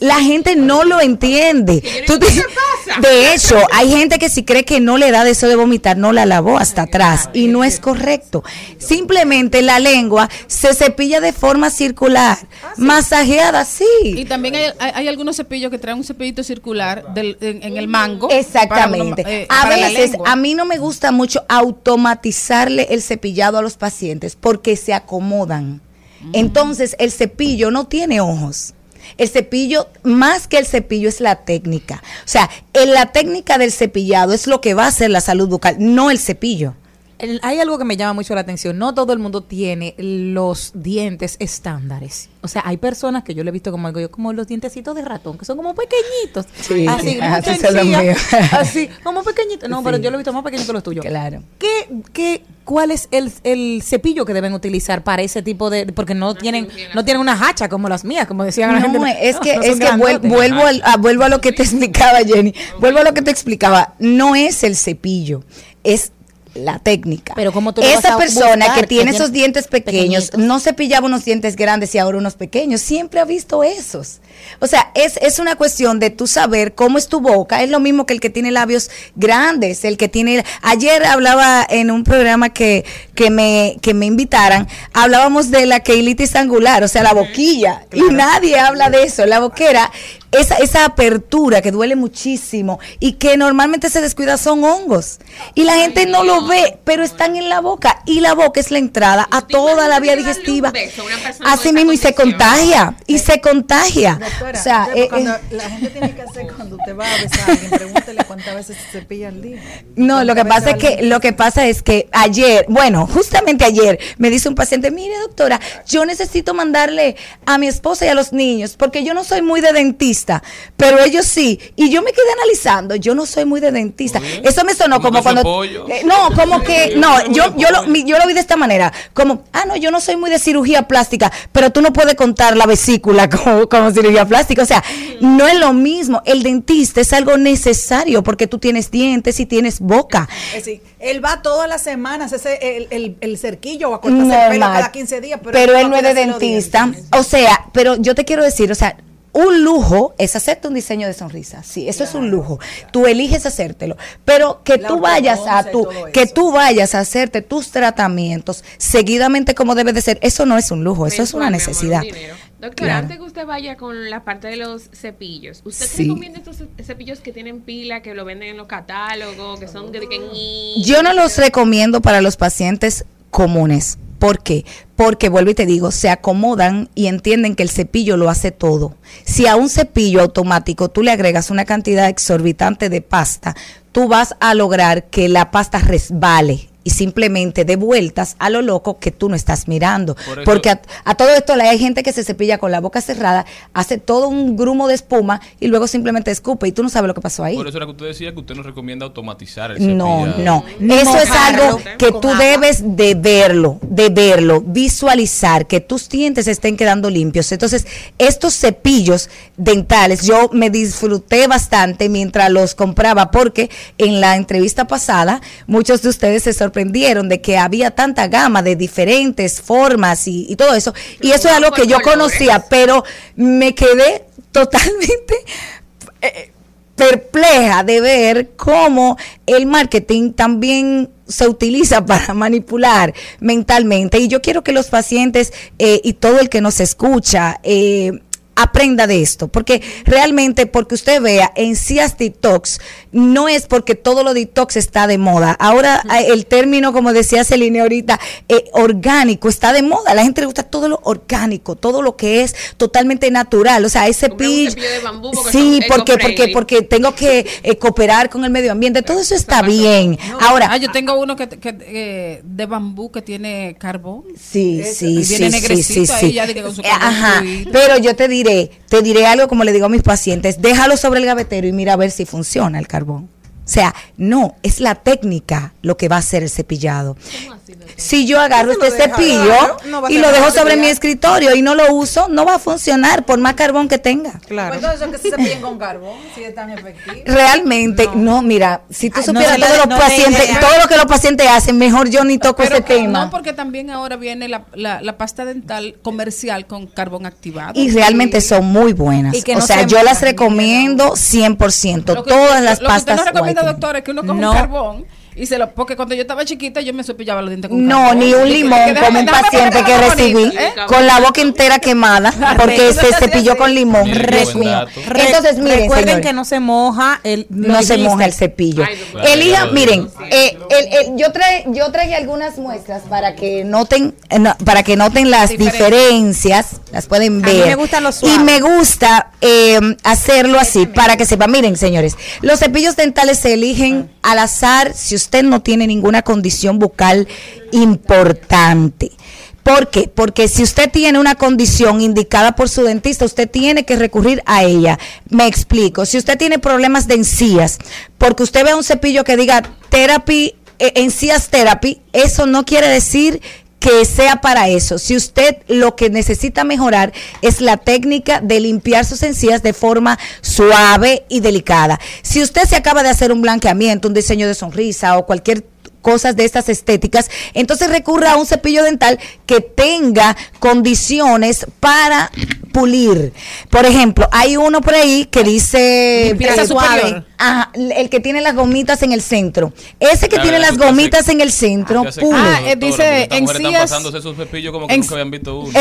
La gente no lo entiende. Tú te- (laughs) de hecho, hay gente que si cree que no le da de eso de vomitar, no la lavó hasta atrás y no es correcto. Simplemente la lengua se cepilla de forma circular, masajeada, sí. Y también hay, hay- hay algunos cepillos que traen un cepillito circular del- en, en el mango. Exactamente. uno- eh, a veces, lengua. a mí no me gusta mucho automatizarle el cepillado a los pacientes porque se acomodan. Mm. Entonces, el cepillo no tiene ojos. El cepillo, más que el cepillo, es la técnica. O sea, en la técnica del cepillado es lo que va a hacer la salud bucal, no el cepillo. El- hay algo que me llama mucho la atención. No todo el mundo tiene los dientes estándares. O sea, hay personas que yo le he visto como algo, yo como los dientecitos de ratón, que son como pequeñitos. Sí, así, como así sencilla, (laughs) así, como pequeñitos. No, pero yo lo he visto más pequeñito que los tuyos. Claro. ¿Qué, qué, ¿Cuál es el, el cepillo que deben utilizar para ese tipo de...? Porque no tienen no tienen una hacha como las mías, como decían la gente. No, es que, No, es que vuel- vuelvo, al- a, vuelvo a lo que te explicaba, Jenny. Vuelvo a lo que te explicaba. No es el cepillo, es la técnica. Pero como tú Esa persona buscar, que tiene que esos dientes pequeños, no cepillaba unos dientes grandes y ahora unos pequeños, siempre ha visto esos. O sea, es, es una cuestión de tú saber cómo es tu boca, es lo mismo que el que tiene labios grandes, el que tiene... Ayer hablaba en un programa que, que, me, que me invitaran, hablábamos de la queilitis angular, o sea, la boquilla, y nadie habla de eso, la boquera esa, esa apertura que duele muchísimo y que normalmente se descuida son hongos. Y la gente no lo ve, pero están en la boca. Y la boca es la entrada a toda la vía digestiva. Así mismo, y se contagia. Y se contagia. Doctora, o sea, eh, cuando eh, la gente tiene que hacer cuando te va a besar a alguien, pregúntele cuántas veces se cepilla al día. No, lo que ¿Cuántas pasa es que lo que pasa es que ayer, bueno, justamente ayer me dice un paciente, mire doctora, yo necesito mandarle a mi esposa y a los niños porque yo no soy muy de dentista dentista, pero ellos sí. Y yo me quedé analizando, yo no soy muy de dentista. Eso me sonó ¿Cómo como cuando... eh, no, como que... (laughs) No, yo, yo, lo, yo lo vi de esta manera. Como, ah, no, yo no soy muy de cirugía plástica, pero tú no puedes contar la vesícula (laughs) como, como cirugía plástica. O sea, no es lo mismo. El dentista es algo necesario porque tú tienes dientes y tienes boca. Es decir, él va todas las semanas, ese, el, el, el cerquillo o a cortarse el pelo cada 15 días. Pero, Pero, él no es de dentista. O sea, pero yo te quiero decir, o sea, un lujo es hacerte un diseño de sonrisa. Sí, eso es un lujo. Tú eliges hacértelo. Pero que La tú vayas a tu, que eso. tú vayas a hacerte tus tratamientos seguidamente como debe de ser, eso no es un lujo, eso es una amor, necesidad. Doctora, Claro. antes que usted vaya con la parte de los cepillos, ¿usted Sí. recomienda estos ce- cepillos que tienen pila, que lo venden en los catálogos, que son de que... Yo no los recomiendo para los pacientes comunes. ¿Por qué? Porque, vuelvo y te digo, se acomodan y entienden que el cepillo lo hace todo. Si a un cepillo automático tú le agregas una cantidad exorbitante de pasta, tú vas a lograr que la pasta resbale y simplemente de vueltas a lo loco que tú no estás mirando. Por eso- Porque a, a todo esto hay gente que se cepilla con la boca cerrada, hace todo un grumo de espuma y luego simplemente escupe y tú no sabes lo que pasó ahí. Por eso era que usted decía que usted no recomienda automatizar el No, cepillado. no. Ni Eso es algo que tú debes de verlo, de verlo, visualizar, que tus dientes estén quedando limpios. Entonces, estos cepillos dentales, yo me disfruté bastante mientras los compraba porque en la entrevista pasada muchos de ustedes se sorprendieron de que había tanta gama de diferentes formas y, y todo eso. Y eso es algo que yo conocía, pero me quedé totalmente eh, perpleja de ver cómo el marketing también se utiliza (laughs) para manipular mentalmente. Y yo quiero que los pacientes eh, y todo el que nos escucha eh, aprenda de esto, porque realmente porque usted vea en CIAS detox no es porque todo lo detox está de moda. Ahora eh, el término, como decía Celine ahorita, eh, orgánico está de moda. A la gente le gusta todo lo orgánico, todo lo que es totalmente natural. O sea, ese cepillo Sí, porque, porque, porque tengo que eh, cooperar con el medio ambiente. Todo eso está bien. Ahora, Ah, yo tengo uno que, que, eh, de bambú que tiene carbón. Sí, sí, sí, sí, sí, sí. Ajá, pero yo te diré, te diré algo como le digo a mis pacientes, déjalo sobre el gavetero y mira a ver si funciona el carbón. O sea, no, es la técnica lo que va a hacer el cepillado. Si yo agarro este cepillo claro, no y lo dejo sobre mi escritorio y no lo uso, no va a funcionar por más carbón que tenga. Pues entonces que se cepillen con carbón, si es tan efectivo. Realmente, no, mira, si tú Ay, no supieras le- todos los no pacientes, todo lo que los pacientes hacen, mejor yo ni toco Pero ese que tema. no, porque también ahora viene la, la, la pasta dental comercial con carbón activado. Y realmente son muy buenas. Y que o no sea, se yo las recomiendo 100%. Lo que- todas las lo que usted pastas no recomienda, whitening. doctor, es que uno coge No. un carbón y se lo. Porque cuando yo estaba chiquita, yo me cepillaba los dientes con No, carbón. ni un que- limón que como un paciente que recibí ¿eh? con la boca entera quemada (laughs) porque se cepilló con limón. Entonces, miren, recuerden señores, que no se moja el no se moja el cepillo. Elija, miren, eh, el- el- yo traje, yo traje algunas muestras para que noten, eh, no, para que noten las diferencias, las pueden A mí ver. me gustan los y me gusta eh, hacerlo así para que sepan. Miren, señores, los cepillos dentales se eligen al azar si usted no tiene ninguna condición bucal importante. ¿Por qué? Porque si usted tiene una condición indicada por su dentista, usted tiene que recurrir a ella. Me explico. Si usted tiene problemas de encías, porque usted ve un cepillo que diga therapy, eh, encías therapy, eso no quiere decir que sea para eso. Si usted lo que necesita mejorar es la técnica de limpiar sus encías de forma suave y delicada. Si usted se acaba de hacer un blanqueamiento, un diseño de sonrisa o cualquier cosas de estas estéticas, entonces recurra a un cepillo dental que tenga condiciones para pulir. Por ejemplo, hay uno por ahí que dice Limpieza superior. Ajá, el que tiene las gomitas en el centro. Ese que tiene las gomitas en el centro, pule. que Ah, eh, dice porque estas mujeres están encías- pasándose esos cepillos como que en- nunca habían visto uno. (laughs)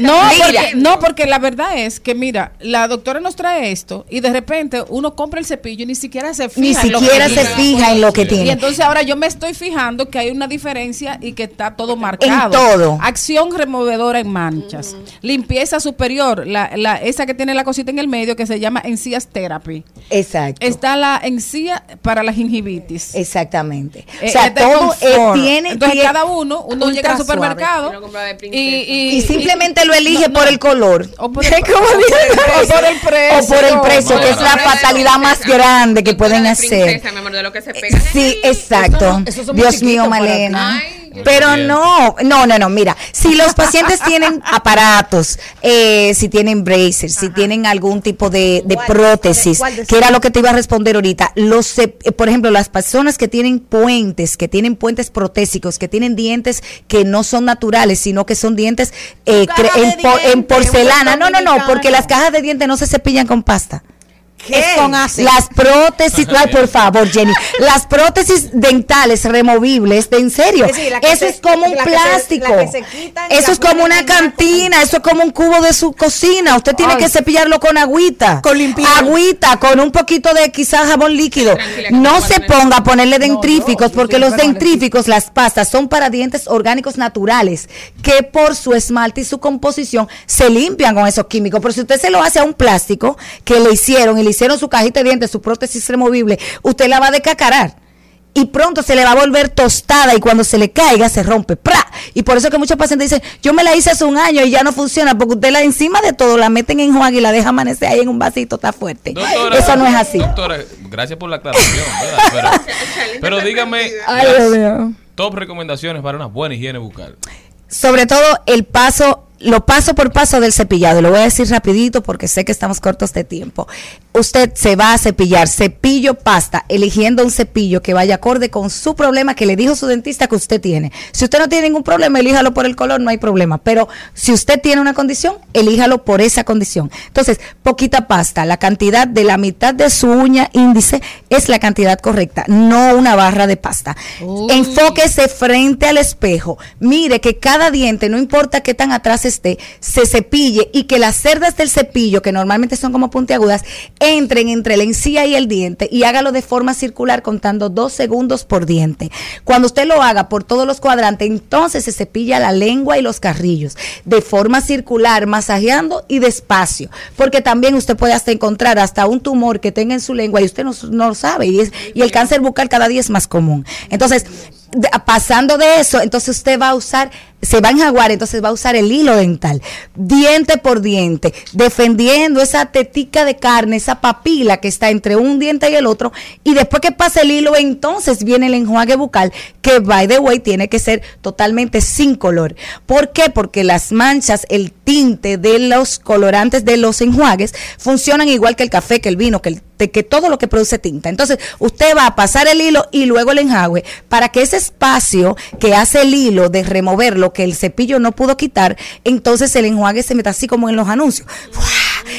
No, porque, no, porque la verdad es que, mira, la doctora nos trae esto y de repente uno compra el cepillo y ni siquiera se fija. Ni en lo que siquiera se tiene. fija en lo que Y tiene. entonces ahora yo me estoy fijando que hay una diferencia y que está todo marcado. todo. Acción removedora en manchas. Limpieza superior, la, la, esa que tiene la cosita en el medio que se llama encías therapy. Exacto. Está la encía para la gingivitis. Exactamente. Eh, o sea, este todo eh, tiene, Entonces, tiene- cada uno, uno llega al supermercado y, y, y simplemente lo elige por el color. O por (laughs) el, ¿Cómo o dice? por el precio. O por el precio, que es la fatalidad más grande que pueden hacer. Pegan Sí, exacto. Dios mío, Malena. Pero no, no, no, no, mira, si los pacientes tienen (laughs) aparatos, eh, si tienen bracers, si tienen algún tipo de, de prótesis, que era lo que te iba a responder ahorita, los, eh, por ejemplo, las personas que tienen puentes, que tienen puentes protésicos, que tienen dientes que no son naturales, sino que son dientes eh, en, porcelana, no, no, no, porque las cajas de dientes no se cepillan con pasta. Es con ácido. Las prótesis, ay, por favor, Jenny, las prótesis dentales removibles, de en serio, Es decir, eso se- es como un plástico. se eso es como una cantina, eso es como un cubo de su cocina. Usted tiene Ay. que cepillarlo con agüita. Con limpieza. Agüita, con un poquito de quizás jabón líquido. No se ponga a ponerle dentríficos, porque los dentríficos, las pastas, son para dientes orgánicos naturales, que por su esmalte y su composición se limpian con esos químicos. Pero si usted se lo hace a un plástico que le hicieron y le hicieron su cajita de dientes, su prótesis removible, usted la va a decacarar. Y pronto se le va a volver tostada y cuando se le caiga se rompe. ¡Pra! Y por eso que muchos pacientes dicen, yo me la hice hace un año y ya no funciona, porque usted la encima de todo la meten en enjuague y la deja amanecer ahí en un vasito, está fuerte. Doctora, eso no es así. Doctora, gracias por la aclaración, ¿verdad? (laughs) Pero, pero dígame Ay, las top recomendaciones para una buena higiene bucal. sobre todo el paso, lo paso por paso del cepillado. Lo voy a decir rapidito porque sé que estamos cortos de tiempo. Usted se va a cepillar cepillo pasta, eligiendo un cepillo que vaya acorde con su problema que le dijo su dentista que usted tiene. Si usted no tiene ningún problema, elíjalo por el color, no hay problema. Pero si usted tiene una condición, elíjalo por esa condición. Entonces, poquita pasta, la cantidad de la mitad de su uña índice es la cantidad correcta, no una barra de pasta. Enfóquese frente al espejo. Mire que cada diente, no importa qué tan atrás esté, se cepille y que las cerdas del cepillo, que normalmente son como puntiagudas, entren entre la encía y el diente y hágalo de forma circular contando dos segundos por diente. Cuando usted lo haga por todos los cuadrantes, entonces se cepilla la lengua y los carrillos de forma circular, masajeando y despacio, porque también usted puede hasta encontrar hasta un tumor que tenga en su lengua y usted no, no lo sabe y, es, y el cáncer bucal cada día es más común. Entonces, pasando de eso, entonces usted va a usar, se va a enjaguar, entonces va a usar el hilo dental, diente por diente, defendiendo esa tetica de carne, esa papila que está entre un diente y el otro, y después que pasa el hilo, entonces viene el enjuague bucal, que by the way tiene que ser totalmente sin color. ¿Por qué? Porque las manchas, el tinte de los colorantes de los enjuagues funcionan igual que el café, que el vino, que el de que todo lo que produce tinta. Entonces, usted va a pasar el hilo y luego el enjague para que ese espacio que hace el hilo de remover lo que el cepillo no pudo quitar, entonces el enjuague se meta así como en los anuncios.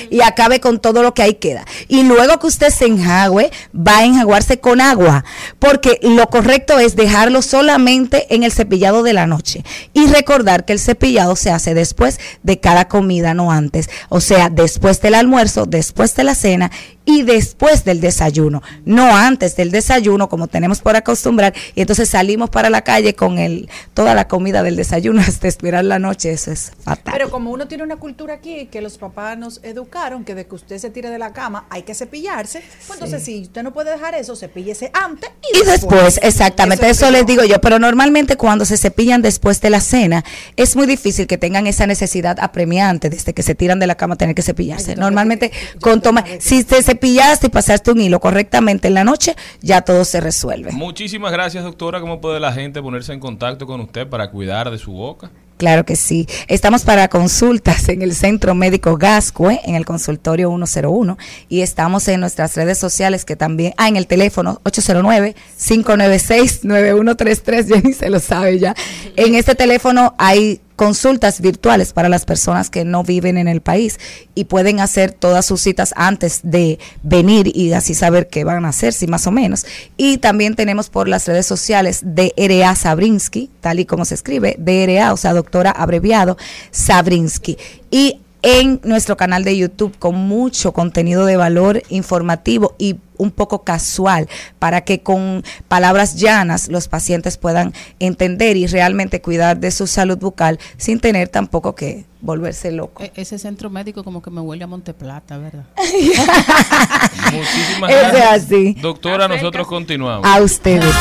Y acabe con todo lo que ahí queda. Y luego que usted se enjague, va a enjaguarse con agua, porque lo correcto es dejarlo solamente en el cepillado de la noche. Y recordar que el cepillado se hace después de cada comida, no antes. O sea, después del almuerzo, después de la cena y después del desayuno, no antes del desayuno como tenemos por acostumbrar y entonces salimos para la calle con el toda la comida del desayuno (laughs) hasta esperar la noche, eso es fatal. Pero como uno tiene una cultura aquí que los papás nos educaron que de que usted se tire de la cama hay que cepillarse, pues entonces si usted no puede dejar eso, cepíllese antes y, Y después, exactamente, eso, les digo yo, pero normalmente cuando se cepillan después de la cena, es muy difícil que tengan esa necesidad apremiante desde que se tiran de la cama tener que cepillarse. Normalmente, con toma, si te cepillaste y pasaste un hilo correctamente en la noche, ya todo se resuelve. Muchísimas gracias, doctora. ¿Cómo puede la gente ponerse en contacto con usted para cuidar de su boca? Claro que sí. Estamos para consultas en el Centro Médico Gascue, en el consultorio 101, y estamos en nuestras redes sociales que también, ah, en el teléfono 809-596-9133, Jenny se lo sabe ya. En este teléfono hay consultas virtuales para las personas que no viven en el país y pueden hacer todas sus citas antes de venir y así saber qué van a hacer, si más o menos. Y también tenemos por las redes sociales DRA Sabrinsky, tal y como se escribe, DRA, o sea, doctora abreviado Sabrinsky. Y en nuestro canal de YouTube con mucho contenido de valor informativo y un poco casual para que con palabras llanas los pacientes puedan entender y realmente cuidar de su salud bucal sin tener tampoco que volverse loco. E- ese centro médico como que me huele a Monteplata, ¿verdad? (laughs) Muchísimas gracias. así. Doctora, nosotros continuamos. A ustedes.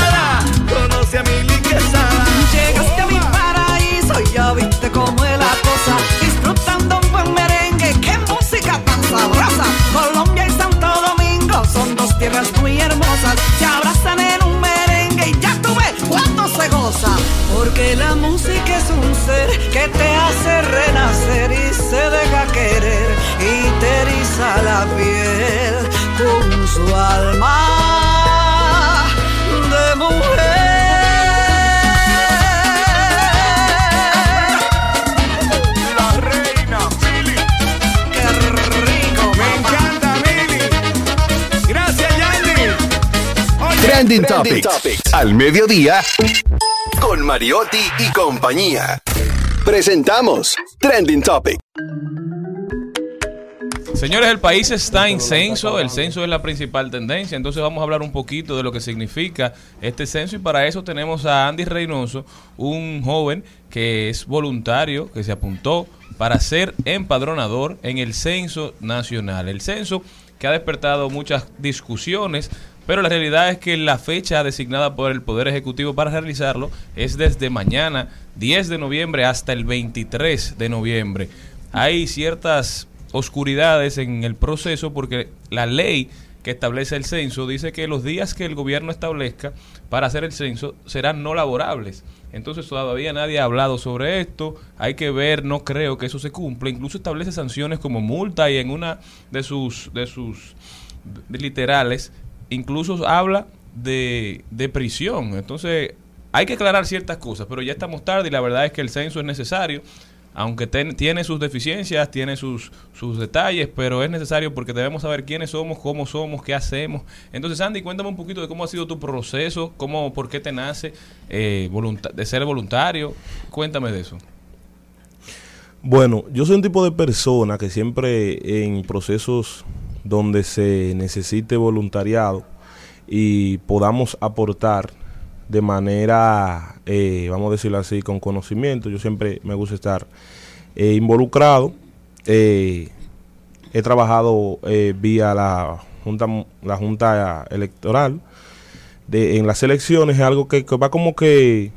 Conoce a. Llegaste a mi paraíso y ya viste cómo es tierras muy hermosas. Se abrazan en un merengue y ya tú ves cuánto se goza. Porque la música es un ser que te hace renacer y se deja querer y te eriza la piel con su alma Yandy. Trending, Topics. Al mediodía. Con Mariotti y compañía. Presentamos Trending Topic. Señores, el país está en censo, el censo es la principal tendencia, entonces vamos a hablar un poquito de lo que significa este censo y para eso tenemos a Andy Reynoso, un joven que es voluntario, que se apuntó para ser empadronador en el censo nacional. El censo que ha despertado muchas discusiones, pero la realidad es que la fecha designada por el Poder Ejecutivo para realizarlo es desde mañana, 10 de noviembre, hasta el 23 de noviembre. Hay ciertas oscuridades en el proceso porque la ley que establece el censo dice que los días que el gobierno establezca para hacer el censo serán no laborables. Entonces todavía nadie ha hablado sobre esto, hay que ver, no creo que eso se cumpla, incluso establece sanciones como multa y en una de sus de sus literales incluso habla de, de prisión. Entonces hay que aclarar ciertas cosas, pero ya estamos tarde y la verdad es que el censo es necesario aunque ten- tiene sus deficiencias, tiene sus, sus detalles, pero es necesario porque debemos saber quiénes somos, cómo somos, qué hacemos. Entonces, Andy, cuéntame un poquito de cómo ha sido tu proceso, cómo, por qué te nace eh, de ser voluntario. Cuéntame de eso. Bueno, yo soy un tipo de persona que siempre en procesos donde se necesite voluntariado y podamos aportar de manera, eh, vamos a decirlo así, con conocimiento, yo siempre me gusta estar eh, involucrado. Eh, he trabajado eh, vía la junta, la junta electoral de, en las elecciones, es algo que, que va como que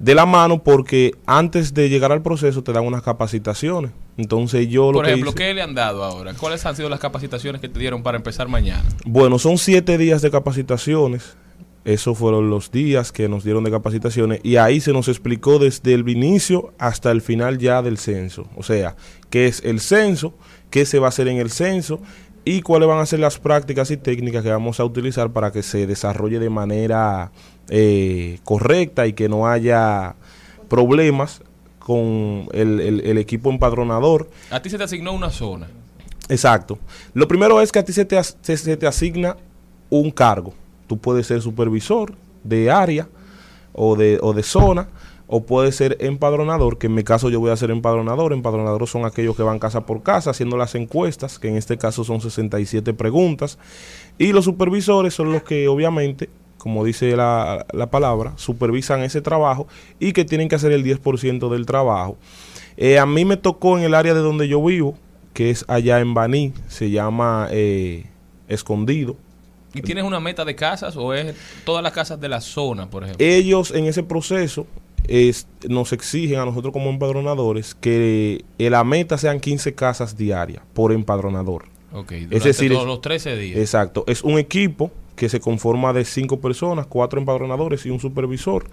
de la mano porque antes de llegar al proceso te dan unas capacitaciones. Entonces yo lo Por que ejemplo, hice- ¿qué le han dado ahora? ¿Cuáles han sido las capacitaciones que te dieron para empezar mañana? Bueno, son siete días de capacitaciones. Esos fueron los días que nos dieron de capacitaciones y ahí se nos explicó desde el inicio hasta el final ya del censo. O sea, qué es el censo, qué se va a hacer en el censo y cuáles van a ser las prácticas y técnicas que vamos a utilizar para que se desarrolle de manera eh, correcta y que no haya problemas con el, el- el equipo empadronador. A ti se te asignó una zona. Exacto. Lo primero es que a ti se te, as- se, se te asigna un cargo. Tú puedes ser supervisor de área o de, o de zona, o puedes ser empadronador, que en mi caso yo voy a ser empadronador. Empadronadores son aquellos que van casa por casa haciendo las encuestas, que en este caso son 67 preguntas. Y los supervisores son los que obviamente, como dice la, la palabra, supervisan ese trabajo y que tienen que hacer el 10% del trabajo. Eh, a mí me tocó en el área de donde yo vivo, que es allá en Baní, se llama eh, Escondido. ¿Y tienes una meta de casas o es todas las casas de la zona, por ejemplo? Ellos en ese proceso es- nos exigen a nosotros como empadronadores que eh, la meta sean 15 casas diarias por empadronador. Ok, es durante decir, todos es- los 13 días. Exacto, es un equipo que se conforma de cinco personas, cuatro empadronadores y un supervisor.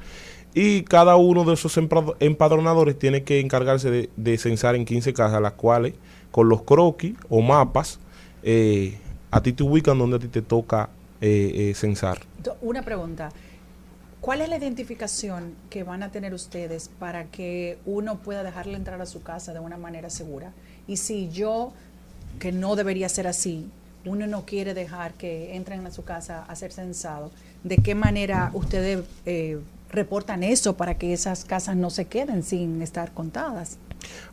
Y cada uno de esos empadronadores tiene que encargarse de, de censar en 15 casas, las cuales con los croquis o mapas eh, a ti te ubican donde a ti te toca eh, eh, censar. Una pregunta. ¿Cuál es la identificación que van a tener ustedes para que uno pueda dejarle entrar a su casa de una manera segura? Y si yo, que no debería ser así, uno no quiere dejar que entren a su casa a ser censado, ¿de qué manera ustedes eh, reportan eso para que esas casas no se queden sin estar contadas?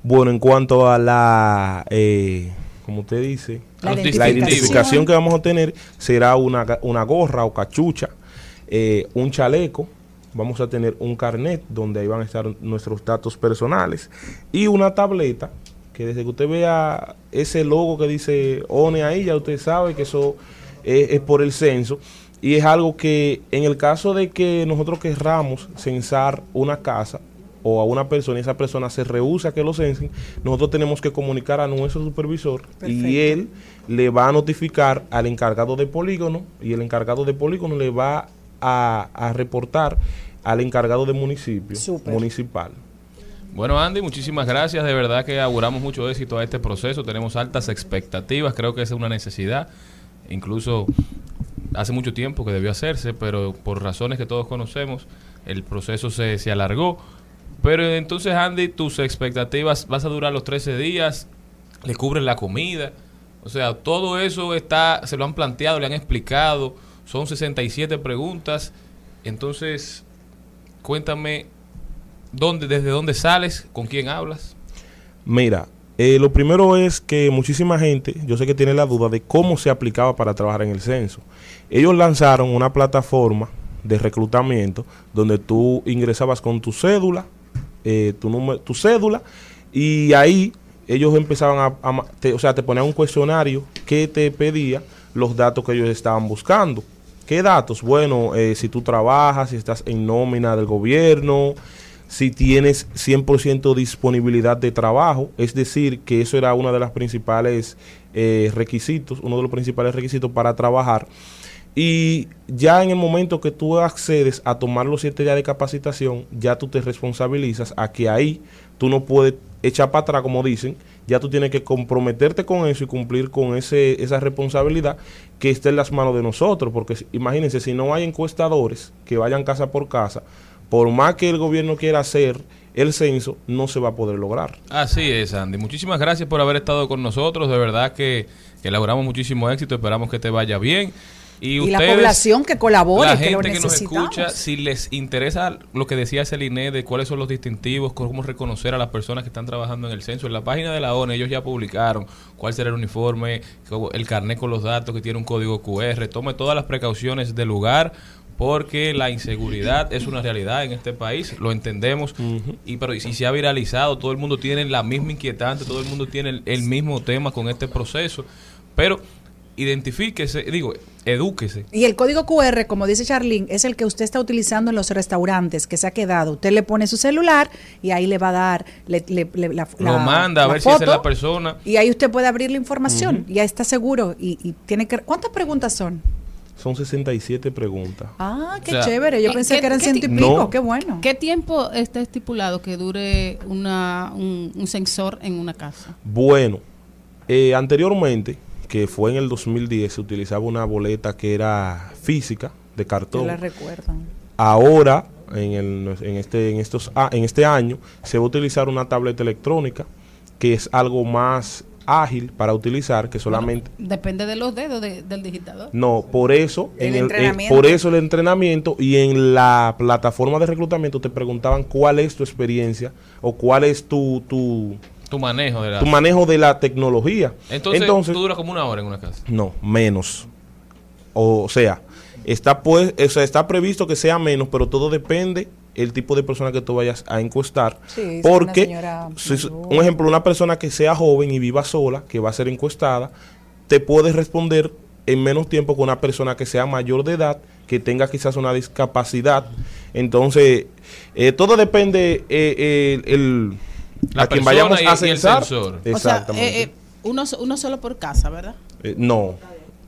Bueno, en cuanto a la eh, como usted dice, La la identificación. que vamos a tener será una, una gorra o cachucha, eh, un chaleco, vamos a tener un carnet donde ahí van a estar nuestros datos personales y una tableta que desde que usted vea ese logo que dice ONE ahí, ya usted sabe que eso es, es por el censo. Y es algo que en el caso de que nosotros querramos censar una casa o a una persona y esa persona se rehúsa a que lo censen, nosotros tenemos que comunicar a nuestro supervisor y él le va a notificar al encargado de polígono y el encargado de polígono le va a, a reportar al encargado de municipio municipal. Bueno, Andy, muchísimas gracias. De verdad que auguramos mucho éxito a este proceso. Tenemos altas expectativas. Creo que es una necesidad. Incluso hace mucho tiempo que debió hacerse, pero por razones que todos conocemos, el proceso se, se alargó. Pero entonces, Andy, tus expectativas, vas a durar los 13 días, le cubren la comida. O sea, todo eso está, se lo han planteado, le han explicado. Son 67 preguntas. Entonces, cuéntame ¿Dónde, ¿Desde dónde sales? ¿Con quién hablas? Mira, eh, lo primero es que muchísima gente, yo sé que tiene la duda de cómo se aplicaba para trabajar en el censo. Ellos lanzaron una plataforma de reclutamiento donde tú ingresabas con tu cédula, eh, tu, número, tu cédula, y ahí ellos empezaban a, te- o sea, te ponían un cuestionario que te pedía los datos que ellos estaban buscando. ¿Qué datos? Bueno, eh, si tú trabajas, si estás en nómina del gobierno, si tienes 100% disponibilidad de trabajo, es decir, que eso era uno de los principales eh, requisitos, uno de los principales requisitos para trabajar. Y ya en el momento que tú accedes a tomar los siete días de capacitación, ya tú te responsabilizas a que ahí tú no puedes echar para atrás, como dicen, ya tú tienes que comprometerte con eso y cumplir con ese, esa responsabilidad que está en las manos de nosotros, porque imagínense, si no hay encuestadores que vayan casa por casa, por más que el gobierno quiera hacer el censo, no se va a poder lograr. Así es, Andy. Muchísimas gracias por haber estado con nosotros. De verdad que, que logramos muchísimo éxito. Esperamos que te vaya bien. Y, Y la población que colabore, la que lo gente que, nos escucha, si les interesa lo que decía Celine de cuáles son los distintivos, cómo reconocer a las personas que están trabajando en el censo, en la página de la ONU ellos ya publicaron cuál será el uniforme, el carnet con los datos que tiene un código QR. Tome todas las precauciones del lugar porque la inseguridad es una realidad en este país, lo entendemos, y pero y si se ha viralizado, todo el mundo tiene la misma inquietante, todo el mundo tiene el, el mismo tema con este proceso, pero identifíquese, digo, edúquese. Y el código QR, como dice Charlene, es el que usted está utilizando en los restaurantes que se ha quedado. Usted le pone su celular y ahí le va a dar le- le- le- la, Lo manda a la ver si esa es foto, la persona. Y ahí usted puede abrir la información. Ujú. Ya está seguro. Y, y tiene que. ¿Cuántas preguntas son? Son 67 preguntas. Ah, qué O sea, chévere. Yo ¿qué- pensé que eran ciento y pico. No. Qué bueno. ¿Qué tiempo está estipulado que dure una, un, un sensor en una casa? Bueno, eh, anteriormente, que fue en el 2010, se utilizaba una boleta que era física, de Yo cartón. la recuerdan. Ahora, en, el- en este, en, estos, a- en este año, se va a utilizar una tableta electrónica, que es algo más ágil para utilizar, que solamente... Depende de los dedos de- del digitador. No, por eso, El en el, en- entrenamiento. por eso el entrenamiento y en la plataforma de reclutamiento te preguntaban cuál es tu experiencia o cuál es tu, tu, Tu manejo de la... tu manejo de la tecnología. Entonces, tú duras como una hora en una casa. No, menos. O sea, está pues, o sea, está previsto que sea menos, pero todo depende el tipo de persona que tú vayas a encuestar. Sí, porque, una señora si un ejemplo, una persona que sea joven y viva sola, que va a ser encuestada, te puede responder en menos tiempo que una persona que sea mayor de edad, que tenga quizás una discapacidad. Entonces, eh, todo depende eh, el, el- La a quien vayamos y- a censar. O sea, Exactamente. eh, eh, uno, so- uno solo por casa, ¿verdad? Eh, no,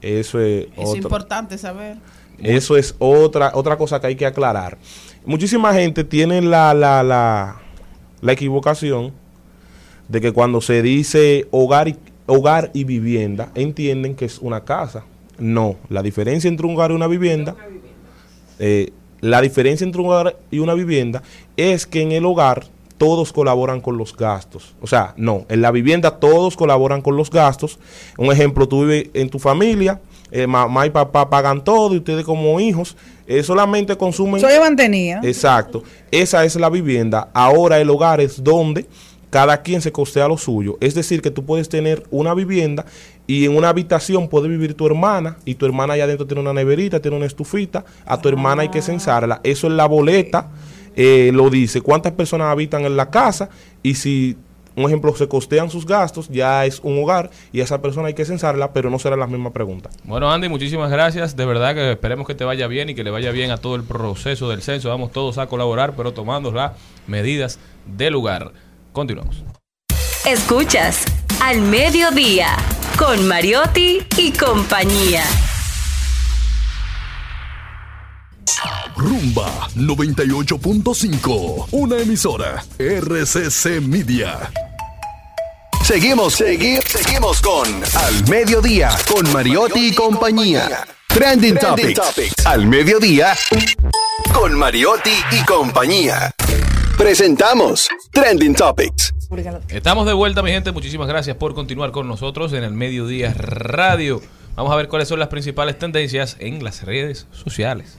eso es Es importante saber. Eso es otra, otra cosa que hay que aclarar. Muchísima gente tiene la, la, la, la equivocación de que cuando se dice hogar y, hogar y vivienda, entienden que es una casa. No, la diferencia entre un hogar y una vivienda, eh, la diferencia entre un hogar y una vivienda es que en el hogar todos colaboran con los gastos. O sea, no, en la vivienda todos colaboran con los gastos. Un ejemplo, tú vives en tu familia, eh, mamá y papá pagan todo y ustedes como hijos eh, solamente consumen... Soy mantenida. Exacto. Esa es la vivienda. Ahora el hogar es donde cada quien se costea lo suyo. Es decir, que tú puedes tener una vivienda y en una habitación puede vivir tu hermana y tu hermana allá adentro tiene una neverita, tiene una estufita, a tu hermana hay que censarla. Eso es la boleta, eh, lo dice, cuántas personas habitan en la casa y si, un ejemplo, se costean sus gastos, ya es un hogar y a esa persona hay que censarla, pero no será la misma pregunta. Bueno, Andy, muchísimas gracias. De verdad que esperemos que te vaya bien y que le vaya bien a todo el proceso del censo. Vamos todos a colaborar, pero tomando las medidas de lugar. Continuamos. Escuchas Al Mediodía con Mariotti y compañía. Rumba 98.5, una emisora RCC Media. Seguimos, seguimos, seguimos con Al Mediodía, con Mariotti y compañía. Trending, Topics. Al Mediodía, con Mariotti y compañía. Presentamos Trending Topics. Estamos de vuelta, mi gente. Muchísimas gracias por continuar con nosotros en el Mediodía Radio. Vamos a ver cuáles son las principales tendencias en las redes sociales.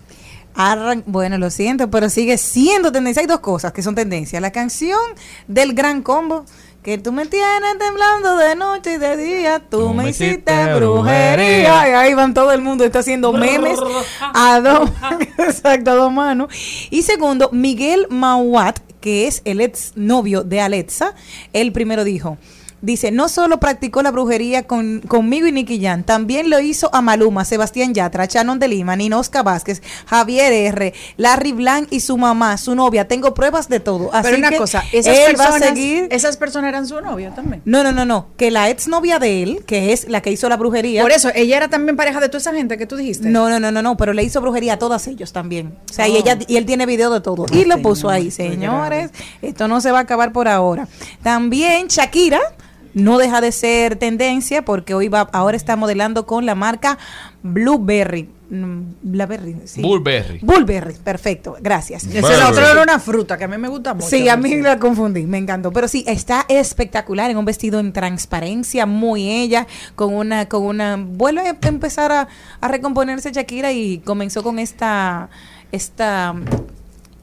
Arran- bueno, lo siento, pero sigue siendo tendencia. Hay dos cosas que son tendencia. La canción del gran combo, que tú me tienes temblando de noche y de día, tú, me hiciste brujería. Y ahí van todo el mundo, está haciendo memes a dos, (laughs) (laughs) exacto, a dos manos. Y segundo, Miguel Mauat, que es el ex novio de Alexa, él primero dijo. Dice, no solo practicó la brujería con, conmigo y Nicky Jan, también lo hizo a Maluma, Sebastián Yatra, Shannon de Lima, Ninosca Vázquez, Javier R., Larry Blanc y su mamá, su novia. Tengo pruebas de todo. Así Pero una que cosa, esas él va a personas, seguir. esas personas eran su novio también. No, no, no, no. Que la exnovia de él, que es la que hizo la brujería. Por eso, ella era también pareja de toda esa gente que tú dijiste. No, no, no, no, no, pero le hizo brujería a todas ellos también. O sea, y Oh. ella y él tiene video de todo. Y lo puso ahí, señores. Esto no se va a acabar por ahora. También Shakira no deja de ser tendencia porque hoy va ahora está modelando con la marca Blueberry. Mm, Blackberry, sí. Bullberry. Bullberry, perfecto, gracias. Ese la otra era una fruta que a mí me gusta mucho. Sí, a mí la confundí, me encantó. Pero sí, está espectacular en un vestido en transparencia, muy ella, con una, con una, vuelve a empezar a, a recomponerse Shakira y comenzó con esta, esta,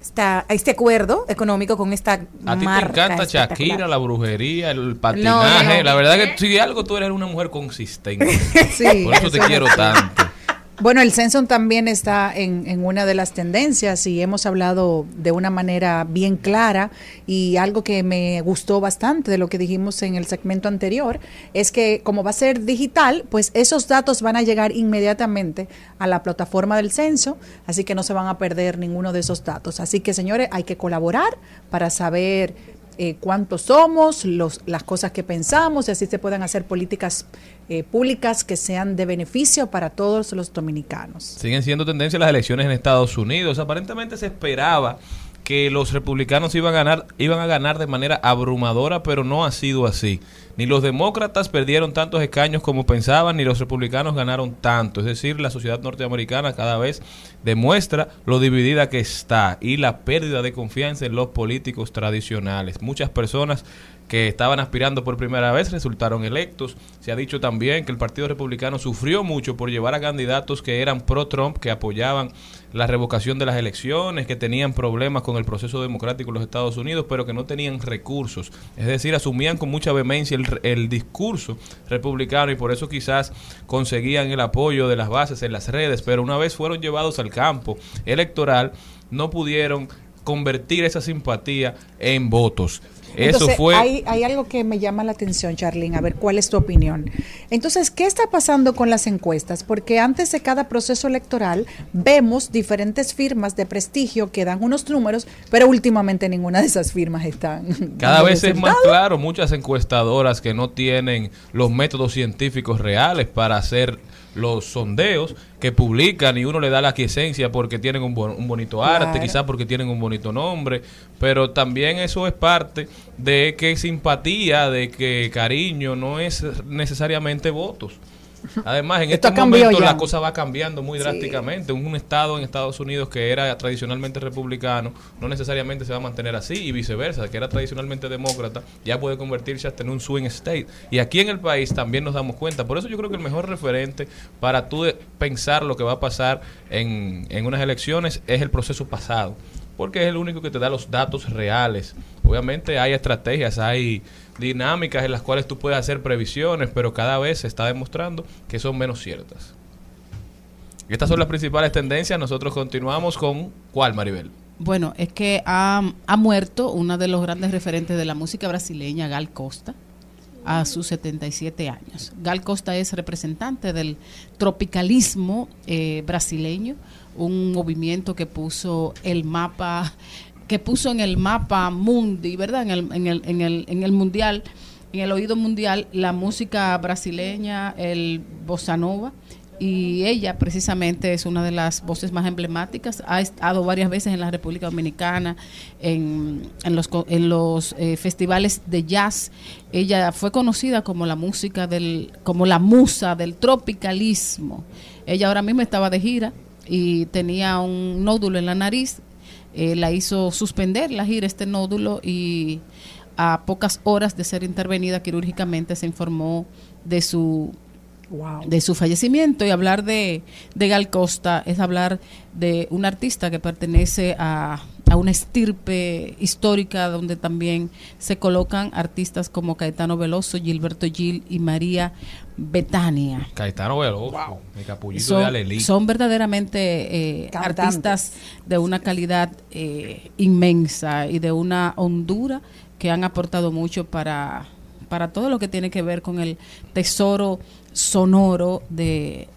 esta, este acuerdo económico con esta A ti te encanta. Shakira, la brujería, el patinaje. No, no, no. La verdad que si algo tú eres una mujer consistente. (laughs) Sí, Por eso te quiero tanto. Bueno, el censo también está en, una de las tendencias y hemos hablado de una manera bien clara y algo que me gustó bastante de lo que dijimos en el segmento anterior es que como va a ser digital, pues esos datos van a llegar inmediatamente a la plataforma del censo, así que no se van a perder ninguno de esos datos. Así que señores, hay que colaborar para saber eh, cuántos somos, los, las cosas que pensamos y así se puedan hacer políticas eh, públicas que sean de beneficio para todos los dominicanos. Siguen siendo tendencia las elecciones en Estados Unidos. Aparentemente se esperaba que los republicanos iban a ganar, iban a ganar de manera abrumadora, pero no ha sido así. Ni los demócratas perdieron tantos escaños como pensaban, ni los republicanos ganaron tanto. Es decir, la sociedad norteamericana cada vez demuestra lo dividida que está y la pérdida de confianza en los políticos tradicionales. Muchas personas que estaban aspirando por primera vez resultaron electos. Se ha dicho también que el Partido Republicano sufrió mucho por llevar a candidatos que eran pro-Trump, que apoyaban la revocación de las elecciones, que tenían problemas con el proceso democrático en los Estados Unidos, pero que no tenían recursos. Es decir, asumían con mucha vehemencia el, el discurso republicano y por eso quizás conseguían el apoyo de las bases en las redes, pero una vez fueron llevados al campo electoral, no pudieron convertir esa simpatía en votos. Eso Entonces, fue... Hay, hay algo que me llama la atención, Charlene, a ver cuál es tu opinión. Entonces, ¿qué está pasando con las encuestas? Porque antes de cada proceso electoral vemos diferentes firmas de prestigio que dan unos números, pero últimamente ninguna de esas firmas están. (laughs) Cada vez es más claro, muchas encuestadoras que no tienen los métodos científicos reales para hacer los sondeos que publican y uno le da la quiesencia porque tienen un, bon- un bonito arte, Claro. quizás porque tienen un bonito nombre, pero también eso es parte de que simpatía, de que cariño no es necesariamente votos. Además, en Esto momentos ya. la cosa va cambiando muy drásticamente. Un, estado en Estados Unidos que era tradicionalmente republicano no necesariamente se va a mantener así y viceversa, que era tradicionalmente demócrata, ya puede convertirse hasta en un swing state. Y aquí en el país también nos damos cuenta. Por eso yo creo que el mejor referente para tú pensar lo que va a pasar en, en unas elecciones es el proceso pasado. Porque es el único que te da los datos reales Obviamente hay estrategias, hay dinámicas en las cuales tú puedes hacer previsiones, pero cada vez se está demostrando que son menos ciertas. Estas son las principales tendencias. Nosotros continuamos con ¿cuál, Maribel? Bueno, es que ha, ha muerto uno de los grandes referentes de la música brasileña, Gal Costa, a sus 77 años. Gal Costa es representante del tropicalismo eh, brasileño, un movimiento que puso el mapa, que puso en el mapa mundi, ¿verdad? En el, en el, en el, en el mundial, en el oído mundial, la música brasileña, el bossa nova y ella precisamente es una de las voces más emblemáticas. Ha estado varias veces en la República Dominicana, en, en los, en los eh, festivales de jazz. Ella fue conocida como la música del, como la musa del tropicalismo. Ella ahora mismo estaba de gira y tenía un nódulo en la nariz. Eh, la hizo suspender la gira este nódulo y a pocas horas de ser intervenida quirúrgicamente se informó de su de su fallecimiento. Y hablar de, de Gal Costa es hablar de un artista que pertenece a, a una estirpe histórica donde también se colocan artistas como Caetano Veloso, Gilberto Gil y María Betania. Caetano Veloso, el capullito de Son, Alelí. son verdaderamente eh, artistas de una calidad eh, inmensa y de una hondura que han aportado mucho para, para todo lo que tiene que ver con el tesoro sonoro de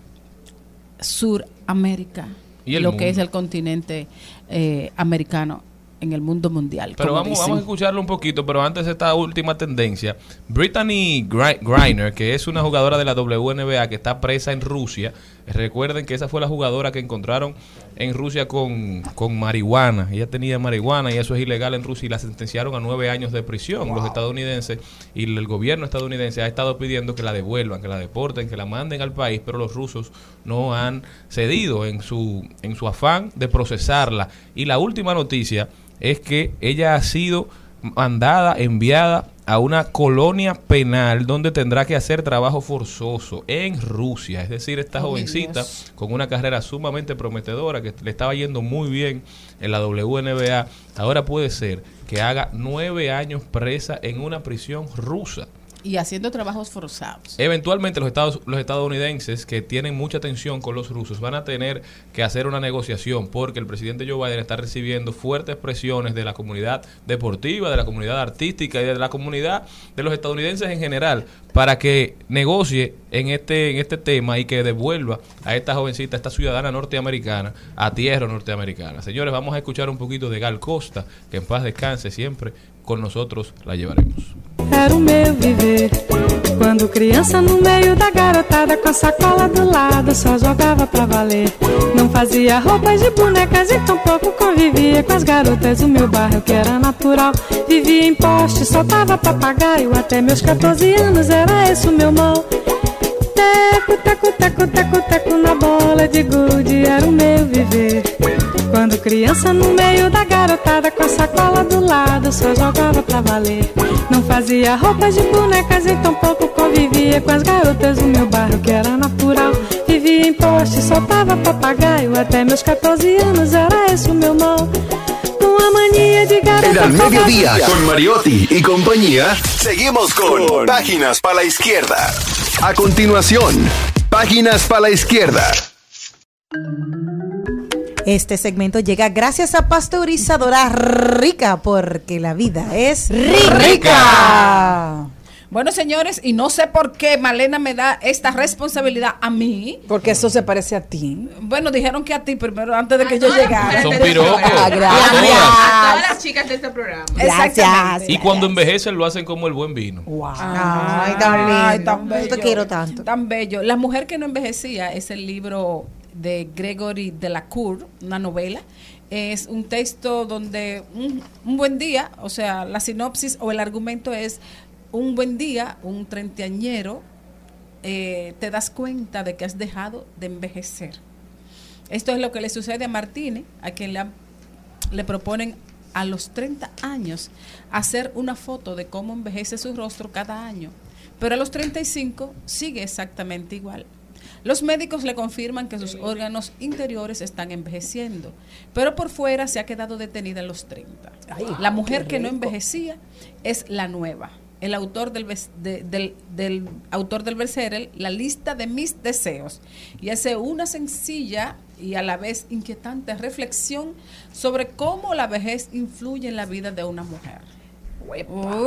Suramérica, Y lo que es el continente eh, americano en el mundo mundial. Pero vamos, dicen. vamos a escucharlo un poquito, pero antes de esta última tendencia, Brittany Gri- Griner, que es una jugadora de la WNBA que está presa en Rusia, recuerden que esa fue la jugadora que encontraron en Rusia con, con marihuana. Ella tenía marihuana y eso es ilegal en Rusia y la sentenciaron a nueve años de prisión. Los estadounidenses y el gobierno estadounidense ha estado pidiendo que la devuelvan, que la deporten, que la manden al país, pero los rusos no han cedido en su, en su afán de procesarla. Y la última noticia es que ella ha sido mandada, enviada a una colonia penal donde tendrá que hacer trabajo forzoso en Rusia. Es decir, esta Oh, jovencita Dios. con una carrera sumamente prometedora que le estaba yendo muy bien en la WNBA, ahora puede ser que haga nueve años presa en una prisión rusa. Y haciendo trabajos forzados. Eventualmente los, estados, los estadounidenses que tienen mucha tensión con los rusos van a tener que hacer una negociación porque el presidente Joe Biden está recibiendo fuertes presiones de la comunidad deportiva, de la comunidad artística y de la comunidad de los estadounidenses en general para que negocie en este, en este tema y que devuelva a esta jovencita, a esta ciudadana norteamericana, a tierra norteamericana. Señores, vamos a escuchar un poquito de Gal Costa, que en paz descanse siempre, con nosotros la llevaremos. Era o meu viver. Quando criança, no meio da garotada, com a sacola do lado, só jogava pra valer. Não fazia roupas de bonecas e tampouco convivia com as garotas do meu bairro, que era natural. Vivia em poste, soltava papagaio. Até meus 14 anos era esse o meu mal. Teco, teco, teco, teco, teco na bola de gude, era o meu viver. Quando criança, no meio da garotada, com a sacola do lado, só jogava pra valer. Não fazia roupas de bonecas e tampouco convivia com as garotas do meu bairro, que era natural. Vivia em poste, soltava papagaio. Até meus 14 anos era esse o meu mal. Com a mania de garota. En al mediodía, con Mariotti y compañía, seguimos con Páginas para la Izquierda. A continuación, Páginas para la Izquierda. Este segmento llega gracias a Pasteurizadora Rica, porque la vida es rica. Bueno, señores, y no sé por qué Malena me da esta responsabilidad a mí. Porque eso se parece a ti. Bueno, dijeron que a ti primero, antes de que yo llegara. Son piropos. Ah, gracias. Todas. A todas las chicas de este programa. Exactamente. Y cuando envejecen lo hacen como el buen vino. Ay, tan lindo. Ay, tan Yo te bello. quiero tanto. Tan bello. La mujer que no envejecía es el libro de Gregory Delacour, una novela. Es un texto donde un, buen día, o sea, la sinopsis o el argumento es un buen día, un treintañero, eh, te das cuenta de que has dejado de envejecer. Esto es lo que le sucede a Martínez, a quien le, le proponen a los 30 años hacer una foto de cómo envejece su rostro cada año. Pero a los 35 sigue exactamente igual. Los médicos le confirman que sus órganos interiores están envejeciendo, pero por fuera se ha quedado detenida en los 30. la mujer que no envejecía es la nueva. El autor del, de- del, del autor del bestseller, La lista de mis deseos, y hace una sencilla y a la vez inquietante reflexión sobre cómo la vejez influye en la vida de una mujer.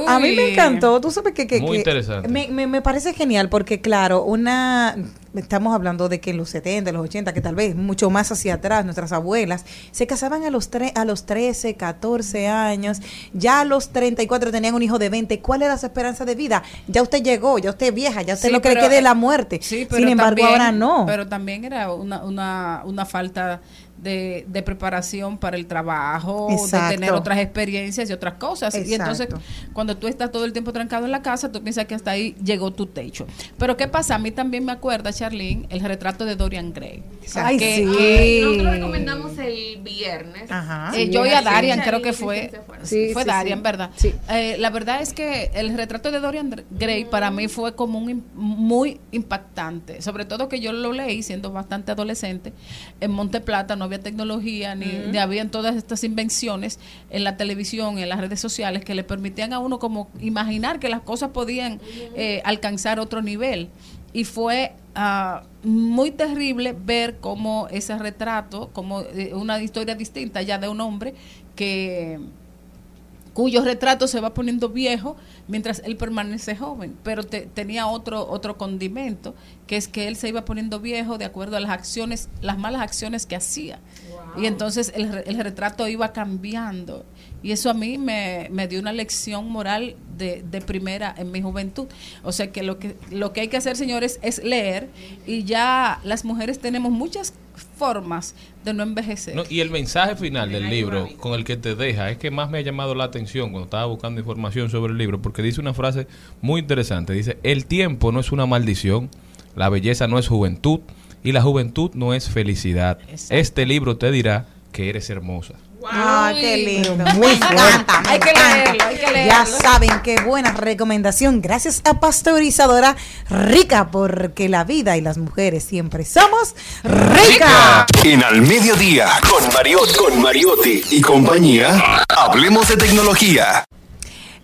A mí me encantó, tú sabes que, que- Muy que interesante. Me, me- me parece genial porque claro, una estamos hablando de que en los 70, los 80, que tal vez mucho más hacia atrás, nuestras abuelas se casaban a los tre- a los 13, 14 años, ya a los 34 tenían un hijo de 20, ¿cuál era su esperanza de vida? Ya usted llegó, ya usted es vieja, ya usted Sí, lo que le pero- quede la muerte. Sí, pero Sin embargo, también- ahora no. Pero también era una, una, una falta de, de preparación para el trabajo, Exacto. de tener otras experiencias y otras cosas. Y entonces, cuando tú estás todo el tiempo trancado en la casa, tú piensas que hasta ahí llegó tu techo. Pero ¿qué pasa? A mí también me acuerda, Charlene, el retrato de Dorian Gray. Ay, que- sí. Nosotros recomendamos el viernes. Ajá. eh, Sí, yo y a sí, Darian sí, creo que fue, sí, fue sí, Darian, sí. ¿verdad? Eh, la verdad es que el retrato de Dorian Gray para mí fue como un muy impactante, sobre todo que yo lo leí siendo bastante adolescente. En Monte Plata no había tecnología ni, ni habían todas estas invenciones en la televisión, en las redes sociales que le permitían a uno como imaginar que las cosas podían eh, alcanzar otro nivel. Y fue ah, muy terrible ver cómo ese retrato, como eh, una historia distinta ya de un hombre que cuyo retrato se va poniendo viejo mientras él permanece joven, pero te- tenía otro otro condimento, que es que él se iba poniendo viejo de acuerdo a las acciones, las malas acciones que hacía. Y entonces el, el retrato iba cambiando. Y eso a mí me, me dio una lección moral de, de primera en mi juventud. O sea que lo que lo que hay que hacer, señores, es leer y ya las mujeres tenemos muchas formas de no envejecer. No, y el mensaje final del libro con el que te deja es que más me ha llamado la atención cuando estaba buscando información sobre el libro, porque dice una frase muy interesante. Dice, el tiempo no es una maldición, la belleza no es juventud y la juventud no es felicidad. Este libro te dirá que eres hermosa. Ah, qué lindo. Muy Me encanta, me Hay que encanta. leerlo, hay que Ya leerlo. saben qué buena recomendación. Gracias a Pasteurizadora Rica, porque la vida y las mujeres siempre somos ricas. En Al Mediodía, con Mariotti, con Mariotti y compañía, hablemos de tecnología.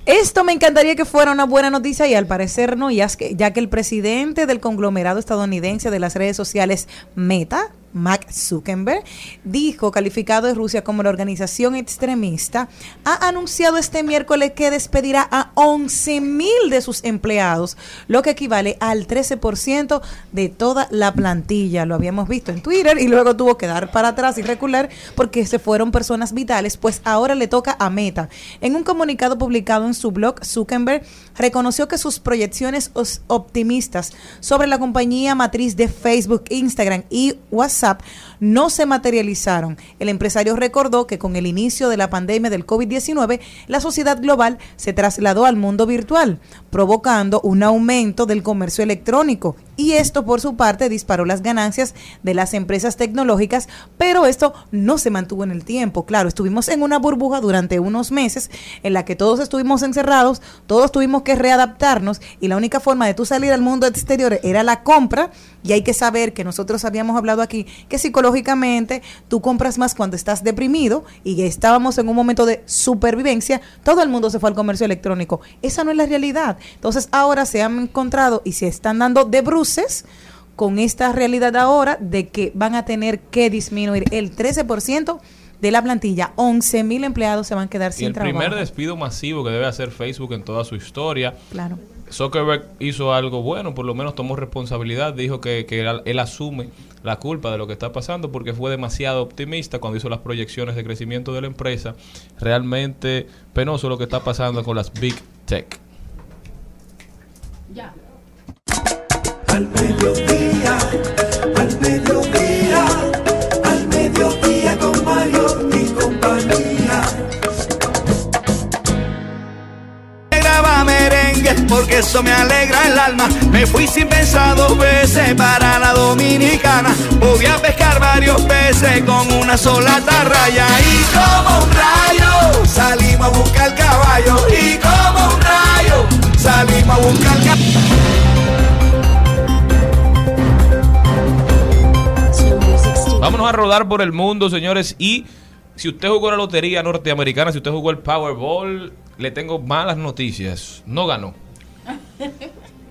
Esto me encantaría que fuera una buena noticia y al parecer no, ya que, ya que el presidente del conglomerado estadounidense de las redes sociales Meta, Mark Zuckerberg, dijo, calificado de Rusia como la organización extremista, ha anunciado este miércoles que despedirá a 11 mil de sus empleados, lo que equivale al 13% de toda la plantilla. Lo habíamos visto en Twitter y luego tuvo que dar para atrás y recular porque se fueron personas vitales, pues ahora le toca a Meta. En un comunicado publicado en su blog, Zuckerberg reconoció que sus proyecciones optimistas sobre la compañía matriz de Facebook, Instagram y WhatsApp no se materializaron. El empresario recordó que con el inicio de la pandemia del COVID-19, la sociedad global se trasladó al mundo virtual, provocando un aumento del comercio electrónico. Y esto, por su parte, disparó las ganancias de las empresas tecnológicas, pero esto no se mantuvo en el tiempo. Claro, estuvimos en una burbuja durante unos meses en la que todos estuvimos encerrados, todos tuvimos que readaptarnos y la única forma de tú salir al mundo exterior era la compra y hay que saber que nosotros habíamos hablado aquí que psicológicamente tú compras más cuando estás deprimido y estábamos en un momento de supervivencia, todo el mundo se fue al comercio electrónico. Esa no es la realidad. Entonces ahora se han encontrado y se están dando de bruces con esta realidad ahora de que van a tener que disminuir el 13% de la plantilla. 11 mil empleados se van a quedar Y sin el trabajo. primer despido masivo que debe hacer Facebook en toda su historia. Claro. Zuckerberg hizo algo bueno, por lo menos tomó responsabilidad, dijo que, que él, él asume la culpa de lo que está pasando porque fue demasiado optimista cuando hizo las proyecciones de crecimiento de la empresa. Realmente penoso lo que está pasando con las Big Tech. Al mediodía, al mediodía, al mediodía con Mario y compañía. graba merengue porque eso me alegra el alma. Me fui sin pensar dos veces para la dominicana. Podía pescar varios peces con una sola tarraya. Y como un rayo salimos a buscar caballo. Y como un rayo salimos a buscar caballo. A rodar por el mundo, señores. Y si usted jugó la lotería norteamericana, si usted jugó el Powerball, le tengo malas noticias. No ganó. (laughs)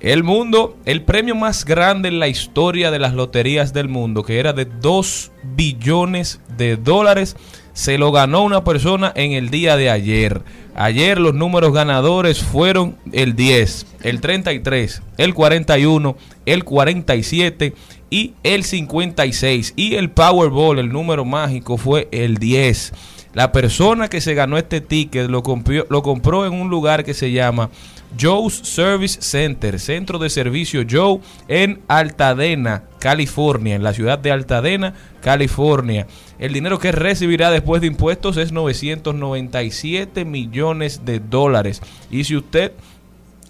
El mundo, el premio más grande en la historia de las loterías del mundo, que era de 2 billones de dólares, se lo ganó una persona en el día de ayer. Ayer los números ganadores fueron el 10, el 33, el 41, el 47 y el 56. Y el Powerball, el número mágico, fue el 10. La persona que se ganó este ticket lo compró, lo compró en un lugar que se llama Joe's Service Center, centro de servicio Joe en Altadena, California, en la ciudad de Altadena, California. El dinero que recibirá después de impuestos es 997 millones de dólares. Y si usted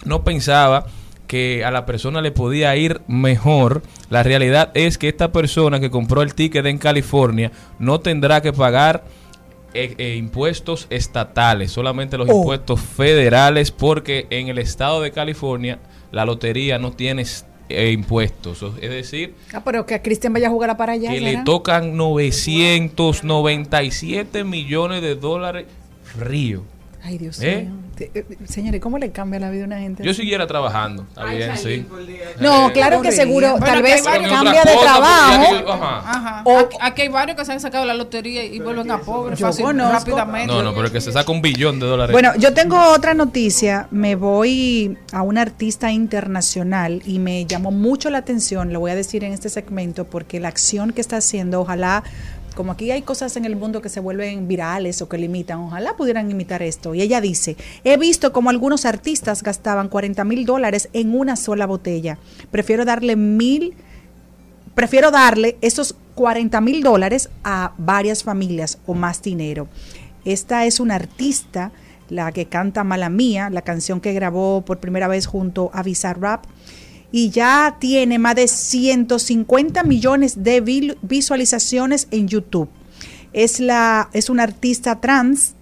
no pensaba que a la persona le podía ir mejor, la realidad es que esta persona que compró el ticket en California no tendrá que pagar eh, eh, impuestos estatales, solamente los Oh. impuestos federales, porque en el estado de California la lotería no tiene eh, impuestos. Es decir, Ah, pero que Cristian vaya a jugar para allá. que le tocan 997 millones de dólares frío. Ay, Dios ¿Eh? mío. Te- eh, Señores, ¿cómo le cambia la vida a una gente? Yo siguiera trabajando, está bien, sí. No, Eh, claro que seguro, Bueno, tal vez cambia de trabajo. ajá. Ajá. O- aquí, hay varios que se han sacado la lotería y vuelven a pobres Yo fácil, conozco. rápidamente. No, no, pero que se saca un billón de dólares. Bueno, yo tengo otra noticia. Me voy a una artista internacional y me llamó mucho la atención, lo voy a decir en este segmento, porque la acción que está haciendo, ojalá, como aquí hay cosas en el mundo que se vuelven virales o que limitan, ojalá pudieran imitar esto. Y ella dice, he visto como algunos artistas gastaban 40 mil dólares en una sola botella. Prefiero darle mil prefiero darle esos 40 mil dólares a varias familias o más dinero. Esta es una artista, la que canta Mala Mía, la canción que grabó por primera vez junto a Bizarrap, y ya tiene más de 150 millones de visualizaciones en YouTube. Es, la, es una artista trans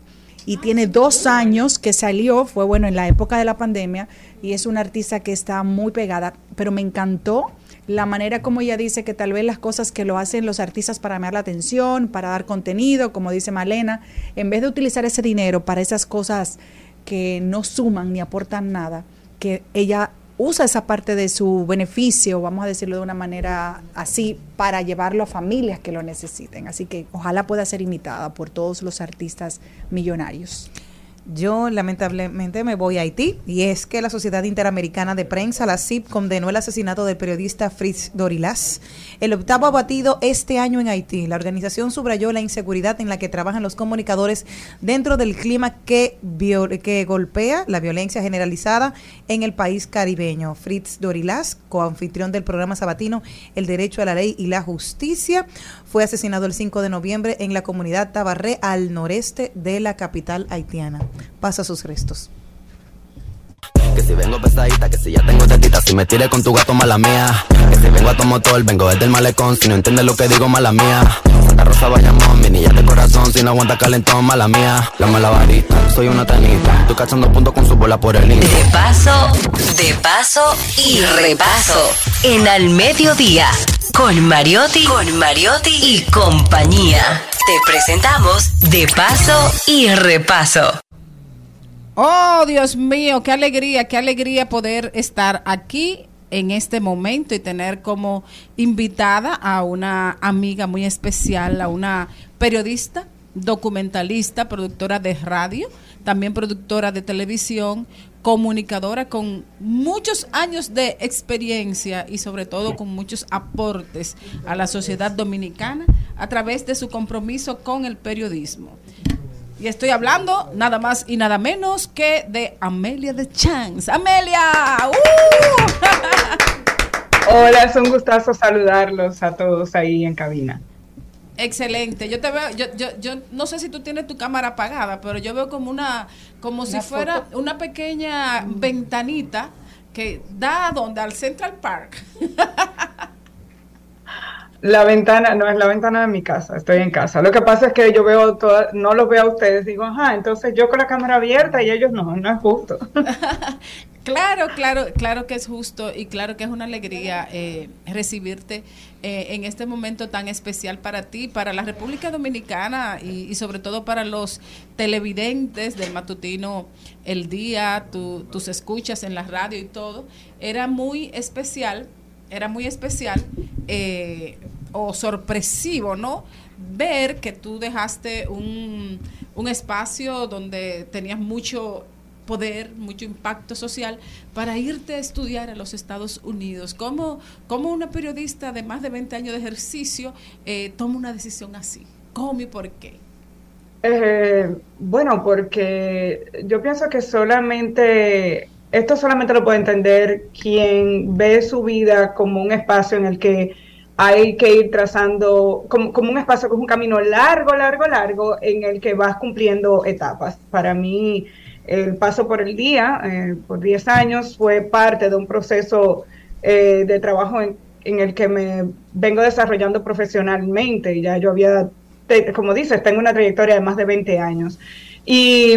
y tiene dos años que salió, fue bueno en la época de la pandemia, y es una artista que está muy pegada, pero me encantó la manera como ella dice que tal vez las cosas que lo hacen los artistas para llamar la atención, para dar contenido, como dice Malena, en vez de utilizar ese dinero para esas cosas que no suman ni aportan nada, que ella usa esa parte de su beneficio, vamos a decirlo de una manera así, para llevarlo a familias que lo necesiten. Así que ojalá pueda ser imitada por todos los artistas millonarios. Yo lamentablemente me voy a Haití y es que la Sociedad Interamericana de Prensa, la CIP, condenó el asesinato del periodista Fritz Dorilas, el octavo abatido este año en Haití. La organización subrayó la inseguridad en la que trabajan los comunicadores dentro del clima que, golpea la violencia generalizada en el país caribeño. Fritz Dorilas, coanfitrión del programa sabatino El Derecho a la Ley y la Justicia, fue asesinado el 5 de noviembre en la comunidad Tabarré, al noreste de la capital haitiana. Pasa sus restos. Que si vengo pesadita, que si ya tengo tetita, si me tire con tu gato, mala mía. Que si vengo a tu motor, vengo desde el malecón, si no entiendes lo que digo, mala mía. Santa Rosa Bayamón, mi niña de corazón, si no aguanta calentón, mala mía. La mala varita, soy una tanita, estoy cachando puntos con su bola por el hilo. De paso, de paso y repaso. En Al Mediodía, con Mariotti, con Mariotti y compañía. Te presentamos De paso y repaso. Oh, Dios mío, qué alegría, qué alegría poder estar aquí en este momento y tener como invitada a una amiga muy especial, a una periodista, documentalista, productora de radio, también productora de televisión, comunicadora con muchos años de experiencia y sobre todo con muchos aportes a la sociedad dominicana a través de su compromiso con el periodismo. Y estoy hablando nada más y nada menos que de Amelia de Chance. ¡Amelia! ¡Uh! (laughs) Hola, es un gustazo saludarlos a todos ahí en cabina. Excelente. Yo te veo, yo, yo, yo no sé si tú tienes tu cámara apagada, pero yo veo como una, como si fuera foto. una pequeña ventanita que da a donde al Central Park. (laughs) La ventana, no es la ventana de mi casa, estoy en casa. Lo que pasa es que yo veo toda, no los veo a ustedes, digo, ajá, entonces yo con la cámara abierta y ellos no, no es justo. (laughs) Claro, claro, claro que es justo y claro que es una alegría eh, recibirte eh, en este momento tan especial para ti, para la República Dominicana y, sobre todo para los televidentes del matutino El Día, tu- tus escuchas en la radio y todo. Era muy especial, era muy especial eh, o sorpresivo, ¿no? Ver que tú dejaste un, un espacio donde tenías mucho poder, mucho impacto social para irte a estudiar a los Estados Unidos. ¿Cómo, una periodista de más de 20 años de ejercicio eh, toma una decisión así? ¿Cómo y por qué? Eh, bueno, porque yo pienso que solamente, esto solamente lo puede entender quien ve su vida como un espacio en el que hay que ir trazando, como, como un espacio es un camino largo, largo, largo, en el que vas cumpliendo etapas. Para mí, el paso por el día, eh, por 10 años, fue parte de un proceso eh, de trabajo en, el que me vengo desarrollando profesionalmente. Ya yo había como dices, tengo una trayectoria de más de 20 años. Y,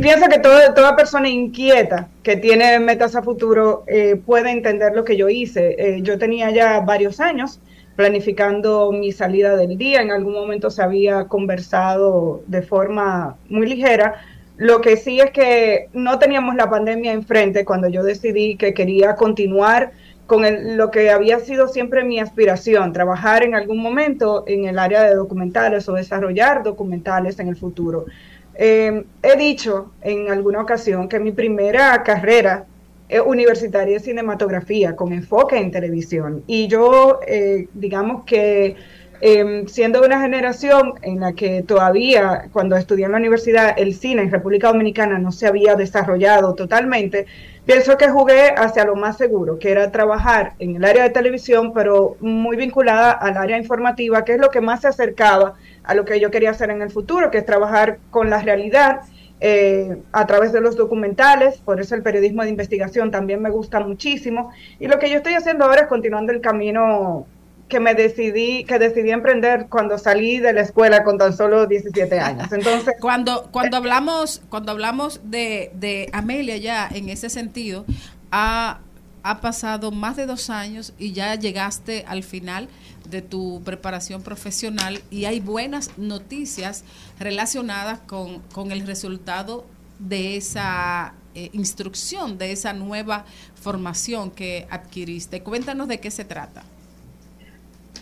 pienso que todo- toda persona inquieta que tiene metas a futuro eh, puede entender lo que yo hice. Yo tenía ya varios años planificando mi salida del día. En algún momento se había conversado de forma muy ligera. Lo que sí es que no teníamos la pandemia enfrente cuando yo decidí que quería continuar con lo que había sido siempre mi aspiración, trabajar en algún momento en el área de documentales o desarrollar documentales en el futuro. Eh, he dicho en alguna ocasión que mi primera carrera eh, universitaria es cinematografía con enfoque en televisión y yo eh, digamos que eh, siendo una generación en la que todavía cuando estudié en la universidad el cine en República Dominicana no se había desarrollado totalmente, pienso que jugué hacia lo más seguro, que era trabajar en el área de televisión, pero muy vinculada al área informativa, que es lo que más se acercaba a lo que yo quería hacer en el futuro, que es trabajar con la realidad eh, a través de los documentales, por eso el periodismo de investigación también me gusta muchísimo. Y lo que yo estoy haciendo ahora es continuando el camino que me decidí, que decidí emprender cuando salí de la escuela con tan solo 17 años. (laughs) Entonces, cuando cuando hablamos cuando hablamos de, de Amelia ya en ese sentido ha, ha pasado más de dos años y ya llegaste al final de tu preparación profesional y hay buenas noticias relacionadas con, con el resultado de esa eh, instrucción, de esa nueva formación que adquiriste. Cuéntanos de qué se trata.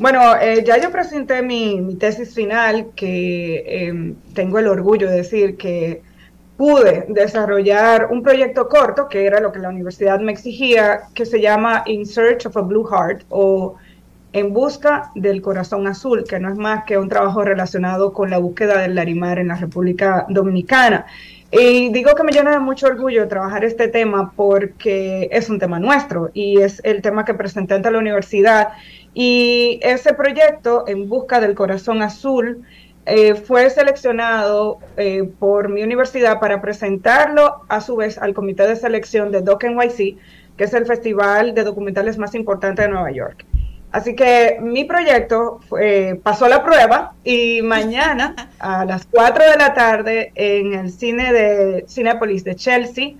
Bueno, eh, ya yo presenté mi, tesis final, que eh, tengo el orgullo de decir que pude desarrollar un proyecto corto, que era lo que la universidad me exigía, que se llama In Search of a Blue Heart o En Busca del Corazón Azul, que no es más que un trabajo relacionado con la búsqueda del Larimar en la República Dominicana. Y digo que me llena de mucho orgullo trabajar este tema porque es un tema nuestro y es el tema que presenté ante la universidad. Y ese proyecto, En Busca del Corazón Azul, eh, fue seleccionado eh, por mi universidad para presentarlo a su vez al comité de selección de Doc NYC, que es el festival de documentales más importante de Nueva York. Así que mi proyecto fue- pasó la prueba y mañana (laughs) a las 4 de la tarde en el cine de Cinepolis de Chelsea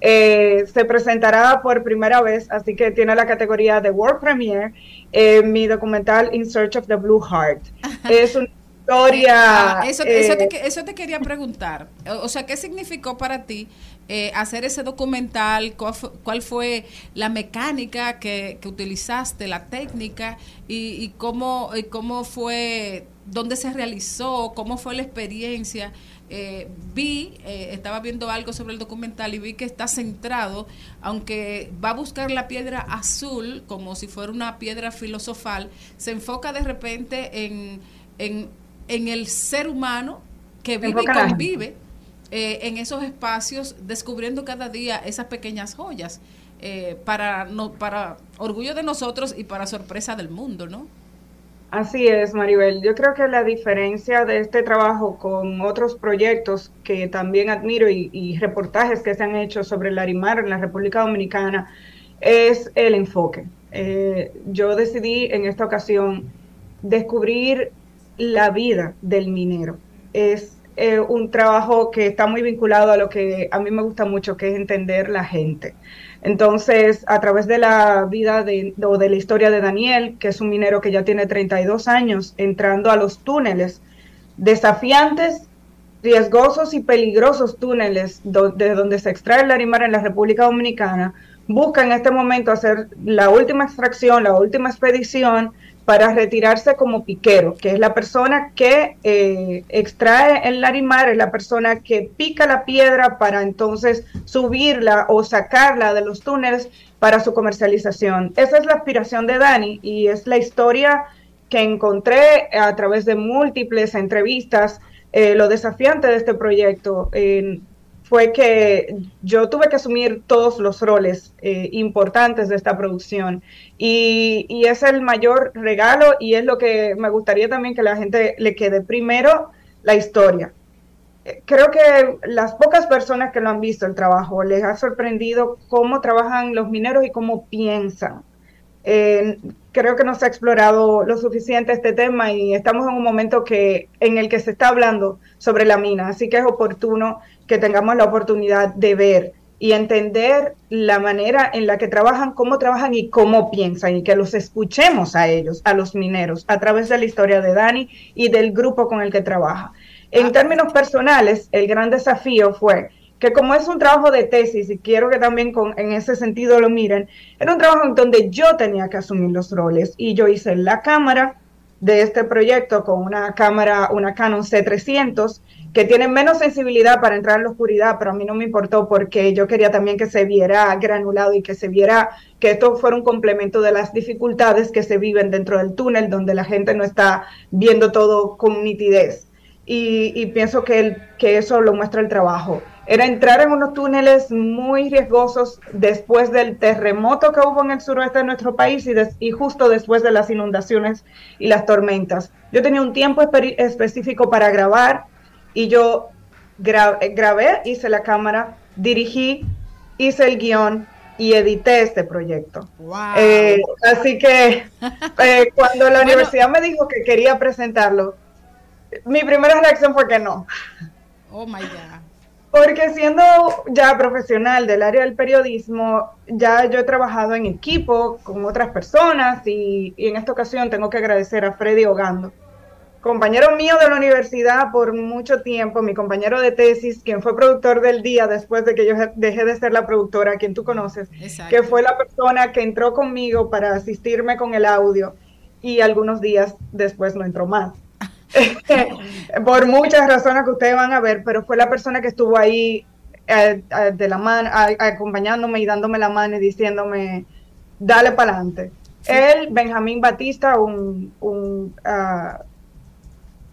eh, se presentará por primera vez, así que tiene la categoría de World Premiere, eh, mi documental In Search of the Blue Heart. (laughs) Es una historia... Ah, eso, eso eh, te, eso te quería preguntar. O sea, ¿qué significó para ti eh, hacer ese documental? ¿Cuál fue, cuál fue la mecánica que, que utilizaste, la técnica? Y, y cómo, y cómo fue, dónde se realizó? ¿Cómo fue la experiencia? Eh, vi, eh, estaba viendo algo sobre el documental y vi que está centrado, aunque va a buscar la piedra azul como si fuera una piedra filosofal, se enfoca de repente en, en, en el ser humano que vive y convive eh, en esos espacios, descubriendo cada día esas pequeñas joyas eh, para, no, para orgullo de nosotros y para sorpresa del mundo, ¿no? Así es, Maribel. Yo creo que la diferencia de este trabajo con otros proyectos que también admiro y, reportajes que se han hecho sobre el Larimar en la República Dominicana es el enfoque. Eh, yo decidí en esta ocasión descubrir la vida del minero. Es eh, un trabajo que está muy vinculado a lo que a mí me gusta mucho, que es entender la gente. Entonces, a través de la vida de, o de la historia de Daniel, que es un minero que ya tiene 32 años, entrando a los túneles desafiantes, riesgosos y peligrosos túneles de donde se extrae el larimar en la República Dominicana, busca en este momento hacer la última extracción, la última expedición para retirarse como piquero, que es la persona que eh, extrae el larimar, es la persona que pica la piedra para entonces subirla o sacarla de los túneles para su comercialización. Esa es la aspiración de Dani y es la historia que encontré a través de múltiples entrevistas. Eh, lo desafiante de este proyecto fue que yo tuve que asumir todos los roles eh, importantes de esta producción y, y es el mayor regalo y es lo que me gustaría también que la gente le quede primero la historia. Eh, Creo que las pocas personas que lo han visto el trabajo les ha sorprendido cómo trabajan los mineros y cómo piensan. Eh, creo que no se ha explorado lo suficiente este tema y estamos en un momento que en el que se está hablando sobre la mina, así que es oportuno que tengamos la oportunidad de ver y entender la manera en la que trabajan, cómo trabajan y cómo piensan y que los escuchemos a ellos, a los mineros, a través de la historia de Dani y del grupo con el que trabaja. En términos personales, el gran desafío fue que como es un trabajo de tesis, y quiero que también en ese sentido lo miren, era un trabajo en donde yo tenía que asumir los roles y yo hice la cámara de este proyecto con una cámara, una Canon C300, que tiene menos sensibilidad para entrar en la oscuridad, pero a mí no me importó porque yo quería también que se viera granulado y que se viera que esto fuera un complemento de las dificultades que se viven dentro del túnel, donde la gente no está viendo todo con nitidez. Y, pienso que eso lo muestra el trabajo. Era entrar en unos túneles muy riesgosos después del terremoto que hubo en el suroeste de nuestro país y, des- y justo después de las inundaciones y las tormentas. Yo tenía un tiempo espe- específico para grabar y yo gra- grabé, hice la cámara, dirigí, hice el guion y edité este proyecto. Eh, así que (laughs) eh, cuando la universidad me dijo que quería presentarlo, mi primera reacción fue que no. Oh my God. Porque siendo ya profesional del área del periodismo, ya yo he trabajado en equipo con otras personas y, y en esta ocasión tengo que agradecer a Freddy Ogando, compañero mío de la universidad por mucho tiempo, mi compañero de tesis, quien fue productor del día después de que yo dejé de ser la productora, quien tú conoces, Exacto. que fue la persona que entró conmigo para asistirme con el audio y algunos días después no entró más. (laughs) por muchas razones que ustedes van a ver, pero fue la persona que estuvo ahí eh, eh, de la mano, acompañándome y dándome la mano y diciéndome, dale para adelante. Él, Benjamín Batista, un, un, ah,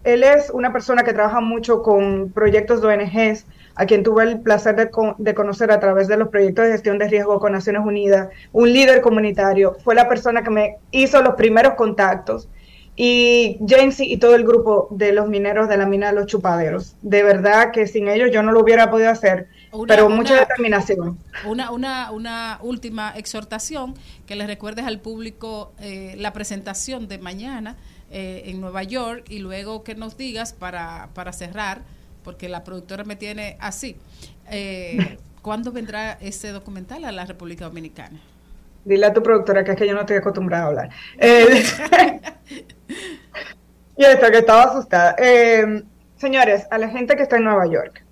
él es una persona que trabaja mucho con proyectos de ONGs, a quien tuve el placer de, con- de conocer a través de los proyectos de gestión de riesgo con Naciones Unidas, un líder comunitario, fue la persona que me hizo los primeros contactos y James y todo el grupo de los mineros de la mina de los chupaderos. De verdad que sin ellos yo no lo hubiera podido hacer, Una- pero una- mucha determinación. Una, una, una última exhortación que le recuerdes al público eh, la presentación de mañana eh, en Nueva York y luego que nos digas para, para cerrar, porque la productora me tiene así. Eh, (laughs) ¿Cuándo vendrá ese documental a la República Dominicana? Dile a tu productora que es que yo no estoy acostumbrada a hablar. (laughs) (laughs) Y esto, que estaba asustada. Eh, señores, a la gente que está en Nueva York,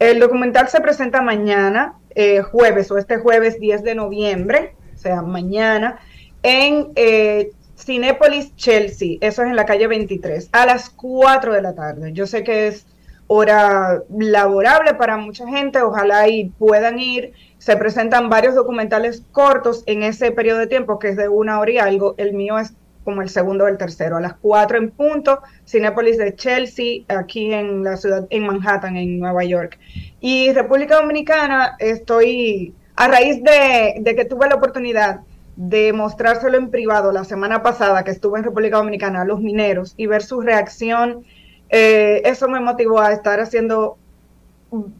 el documental se presenta mañana, eh, jueves, o este jueves 10 de noviembre, o sea, mañana, en eh, Cinépolis Chelsea, eso es en la calle 23, a las 4 de la tarde. Yo sé que es hora laborable para mucha gente, ojalá y puedan ir. Se presentan varios documentales cortos en ese periodo de tiempo, que es de una hora y algo. El mío es como el segundo o el tercero, a las 4 en punto, Cinépolis de Chelsea, aquí en la ciudad, en Manhattan, en Nueva York. Y República Dominicana, estoy, a raíz de, de que tuve la oportunidad de mostrárselo en privado la semana pasada que estuve en República Dominicana a los mineros y ver su reacción, eh, eso me motivó a estar haciendo,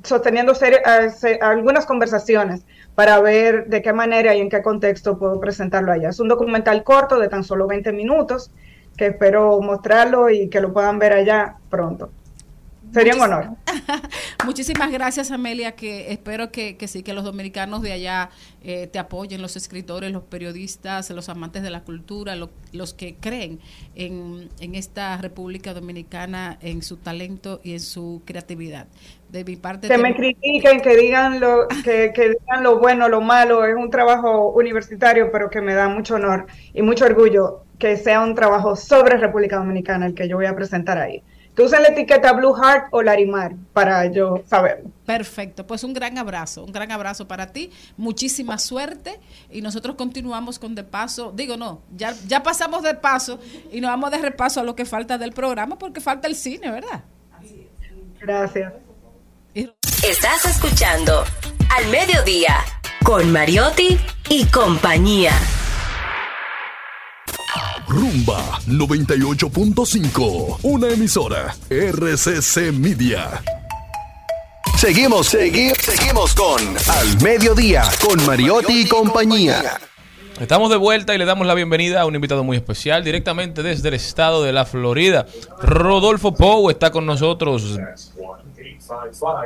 sosteniendo eh, algunas conversaciones para ver de qué manera y en qué contexto puedo presentarlo allá. Es un documental corto de tan solo 20 minutos que espero mostrarlo y que lo puedan ver allá pronto. Sería un honor. (laughs) Muchísimas gracias, Amelia, que espero que, que sí, que los dominicanos de allá eh, te apoyen, los escritores, los periodistas, los amantes de la cultura, lo- los que creen en, en esta República Dominicana, en su talento y en su creatividad. De mi parte, Que te- me critiquen, que digan lo, que, que digan lo bueno, lo malo, es un trabajo universitario, pero que me da mucho honor y mucho orgullo que sea un trabajo sobre República Dominicana el que yo voy a presentar ahí. Que usen la etiqueta Blue Heart o Larimar para yo saberlo. Perfecto, pues un gran abrazo, un gran abrazo para ti, muchísima suerte y nosotros continuamos con de paso, digo no, ya, ya pasamos de paso y nos vamos de repaso a lo que falta del programa porque falta el cine, ¿verdad? Gracias. Estás escuchando Al Mediodía con Mariotti y compañía. Rumba 98.5. Una emisora. RCC Media. Seguimos, seguimos, seguimos con Al Mediodía, con Mariotti y compañía. Estamos de vuelta y le damos la bienvenida a un invitado muy especial directamente desde el estado de la Florida. Rodolfo Pou está con nosotros.